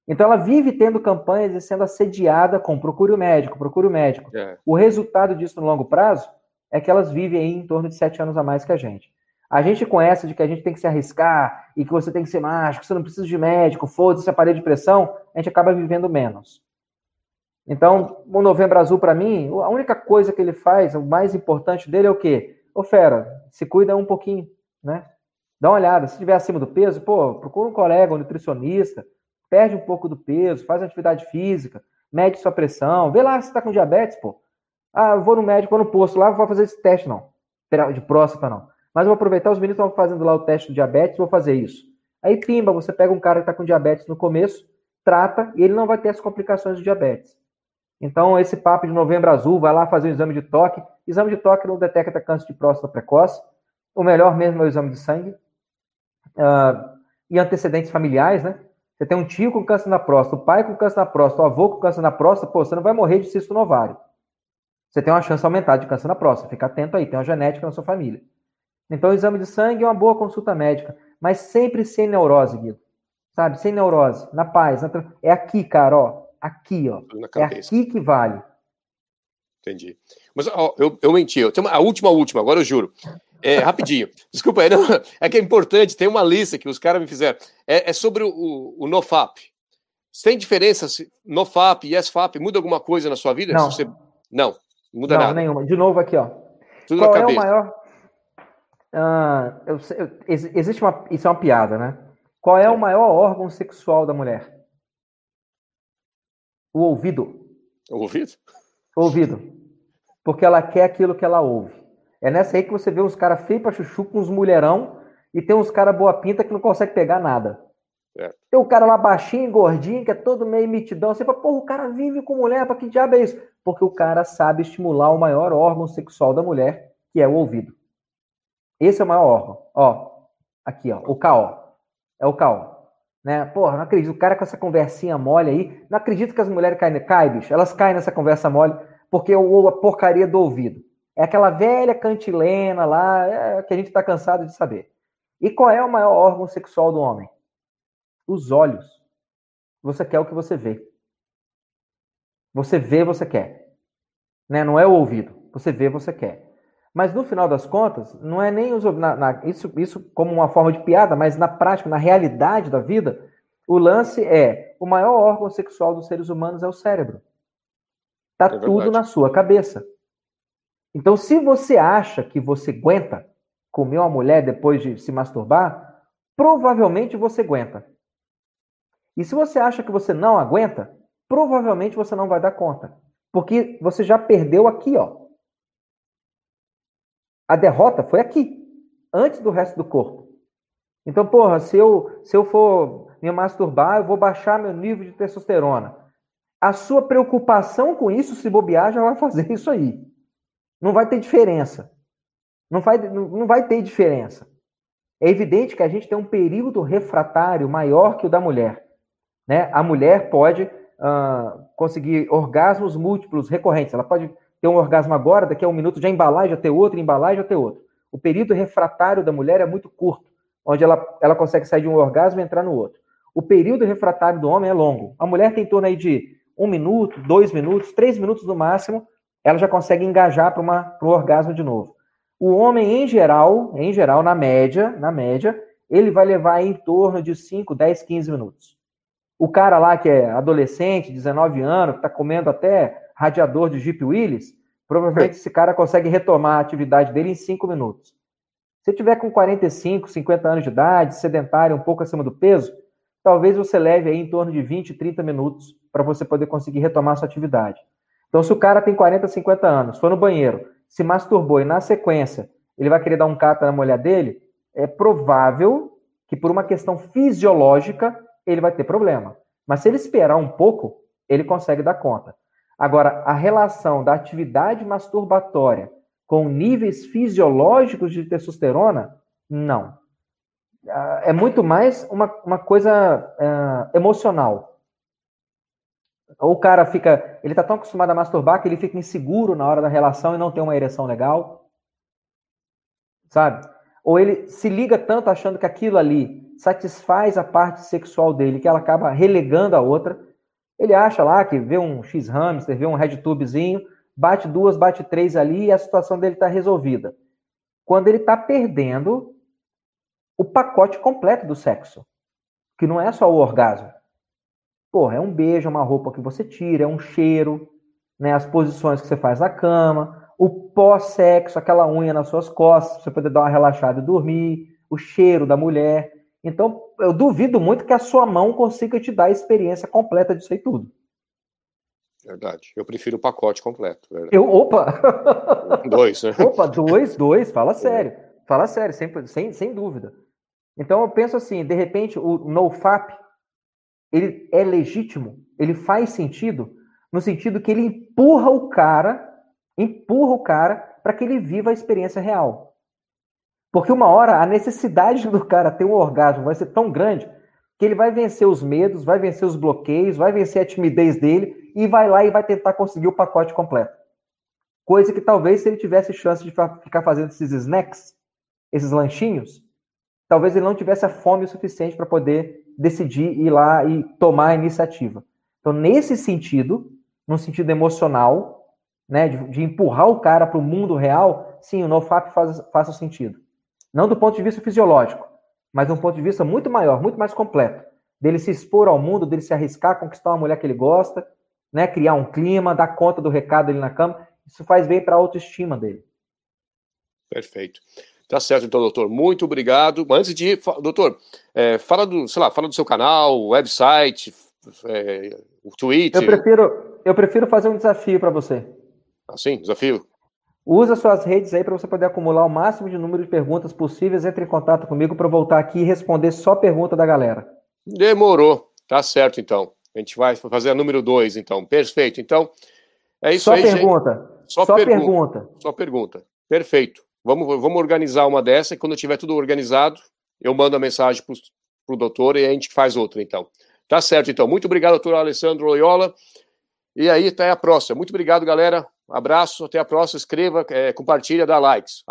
Então ela vive tendo campanhas e sendo assediada com procure o médico, procure o médico. É. O resultado disso no longo prazo é que elas vivem aí em torno de sete anos a mais que a gente. A gente com essa de que a gente tem que se arriscar e que você tem que ser mágico, você não precisa de médico, foda-se aparelho de pressão, a gente acaba vivendo menos. Então, o Novembro Azul, para mim, a única coisa que ele faz, o mais importante dele é o quê? ô fera, se cuida um pouquinho, né? Dá uma olhada, se estiver acima do peso, pô, procura um colega, um nutricionista, perde um pouco do peso, faz atividade física, mede sua pressão, vê lá se está com diabetes, pô. Ah, vou no médico, vou no posto lá, vou fazer esse teste, não. De próstata, não. Mas vou aproveitar, os meninos estão fazendo lá o teste do diabetes, vou fazer isso. Aí, pimba, você pega um cara que está com diabetes no começo, trata, e ele não vai ter as complicações do diabetes. Então, esse papo de novembro azul, vai lá fazer um exame de toque. Exame de toque não detecta câncer de próstata precoce. O melhor mesmo é o exame de sangue. Uh, e antecedentes familiares, né? Você tem um tio com câncer na próstata, o pai com câncer na próstata, o avô com câncer na próstata, pô, você não vai morrer de cisto no ovário. Você tem uma chance aumentada de câncer na próstata. Fica atento aí, tem uma genética na sua família. Então, o exame de sangue é uma boa consulta médica, mas sempre sem neurose, Guido. Sabe? Sem neurose, na paz. Na... É aqui, cara, ó. Aqui, ó. É aqui que vale. Entendi. Mas ó, eu, eu menti. Eu tenho uma, a última, última, agora eu juro. É, rapidinho. Desculpa aí, não, é que é importante, tem uma lista que os caras me fizeram. É, é sobre o, o NoFap. Tem diferença se NoFap e SFAP muda alguma coisa na sua vida? Não. Você... Não, muda não, nada. nenhuma. De novo aqui, ó. Tudo Qual é o maior... Uh, eu, eu, existe uma... Isso é uma piada, né? Qual é, é o maior órgão sexual da mulher? O ouvido. O ouvido? O ouvido. Porque ela quer aquilo que ela ouve. É nessa aí que você vê uns caras feios pra chuchu com uns mulherão e tem uns caras boa pinta que não consegue pegar nada. É. Tem um cara lá baixinho, gordinho, que é todo meio mitidão. Você fala, porra, o cara vive com mulher, pra que diabo é isso? Porque o cara sabe estimular o maior órgão sexual da mulher, que é o ouvido. Esse é o maior órgão. Ó, aqui, ó, o KO. É o KO. Né? Porra, não acredito. O cara com essa conversinha mole aí. Não acredito que as mulheres caem. Cai, bicho. Elas caem nessa conversa mole porque o a porcaria do ouvido. É aquela velha cantilena lá é, que a gente está cansado de saber. E qual é o maior órgão sexual do homem? Os olhos. Você quer o que você vê. Você vê, você quer. Né? Não é o ouvido. Você vê, você quer. Mas no final das contas, não é nem os, na, na, isso, isso como uma forma de piada, mas na prática, na realidade da vida, o lance é o maior órgão sexual dos seres humanos é o cérebro. Está é tudo na sua cabeça. Então, se você acha que você aguenta comer uma mulher depois de se masturbar, provavelmente você aguenta. E se você acha que você não aguenta, provavelmente você não vai dar conta. Porque você já perdeu aqui, ó. A derrota foi aqui, antes do resto do corpo. Então, porra, se eu, se eu for me masturbar, eu vou baixar meu nível de testosterona. A sua preocupação com isso, se bobear, já vai fazer isso aí. Não vai ter diferença. Não vai, não vai ter diferença. É evidente que a gente tem um período refratário maior que o da mulher. Né? A mulher pode uh, conseguir orgasmos múltiplos recorrentes. Ela pode ter um orgasmo agora, daqui a um minuto já embalar, já ter outro, embalar, já ter outro. O período refratário da mulher é muito curto, onde ela, ela consegue sair de um orgasmo e entrar no outro. O período refratário do homem é longo. A mulher tem em torno aí de um minuto, dois minutos, três minutos no máximo ela já consegue engajar para o orgasmo de novo. O homem, em geral, em geral, na média, na média, ele vai levar em torno de 5, 10, 15 minutos. O cara lá que é adolescente, 19 anos, que está comendo até radiador de Jeep Willys, provavelmente esse cara consegue retomar a atividade dele em 5 minutos. Se tiver com 45, 50 anos de idade, sedentário, um pouco acima do peso, talvez você leve aí em torno de 20, 30 minutos para você poder conseguir retomar sua atividade. Então, se o cara tem 40, 50 anos, foi no banheiro, se masturbou e na sequência ele vai querer dar um cata na mulher dele, é provável que por uma questão fisiológica ele vai ter problema. Mas se ele esperar um pouco, ele consegue dar conta. Agora, a relação da atividade masturbatória com níveis fisiológicos de testosterona, não. Ah, é muito mais uma, uma coisa uh, emocional. Ou o cara fica, ele tá tão acostumado a masturbar que ele fica inseguro na hora da relação e não tem uma ereção legal. Sabe? Ou ele se liga tanto achando que aquilo ali satisfaz a parte sexual dele, que ela acaba relegando a outra. Ele acha lá que vê um X-hamster, vê um red tubezinho, bate duas, bate três ali e a situação dele está resolvida. Quando ele está perdendo o pacote completo do sexo, que não é só o orgasmo. Porra, é um beijo, uma roupa que você tira, é um cheiro, né, as posições que você faz na cama, o pós-sexo, aquela unha nas suas costas, pra você poder dar uma relaxada e dormir, o cheiro da mulher. Então, eu duvido muito que a sua mão consiga te dar a experiência completa disso aí tudo. Verdade. Eu prefiro o pacote completo. Eu, opa! Dois, né? Opa, dois, dois, fala sério. Fala sério, sem, sem, sem dúvida. Então eu penso assim, de repente o NoFap, ele é legítimo, ele faz sentido, no sentido que ele empurra o cara, empurra o cara para que ele viva a experiência real. Porque uma hora a necessidade do cara ter um orgasmo vai ser tão grande que ele vai vencer os medos, vai vencer os bloqueios, vai vencer a timidez dele e vai lá e vai tentar conseguir o pacote completo. Coisa que talvez se ele tivesse chance de ficar fazendo esses snacks, esses lanchinhos, talvez ele não tivesse a fome o suficiente para poder decidir ir lá e tomar a iniciativa. Então, nesse sentido, no sentido emocional, né, de, de empurrar o cara para o mundo real, sim, o NoFap faz, faz sentido. Não do ponto de vista fisiológico, mas de um ponto de vista muito maior, muito mais completo. Dele se expor ao mundo, dele se arriscar, conquistar uma mulher que ele gosta, né, criar um clima, dar conta do recado ali na cama. Isso faz bem para a autoestima dele. Perfeito. Tá certo, então, doutor. Muito obrigado. Antes de ir, doutor, é, fala do, sei lá, fala do seu canal, website, é, o Twitter. Eu prefiro, eu prefiro fazer um desafio para você. Assim, desafio. Usa suas redes aí para você poder acumular o máximo de número de perguntas possíveis. Entre em contato comigo para voltar aqui e responder só pergunta da galera. Demorou. Tá certo, então. A gente vai fazer a número 2, então. Perfeito. Então, é isso só aí. Pergunta. Só, só pergunta. pergunta. Só pergunta. Perfeito. Vamos, vamos organizar uma dessa e quando tiver tudo organizado, eu mando a mensagem para o doutor e a gente faz outra, então. Tá certo, então. Muito obrigado, doutor Alessandro Loyola. E aí, até a próxima. Muito obrigado, galera. Abraço, até a próxima. Escreva, é, compartilha, dá likes.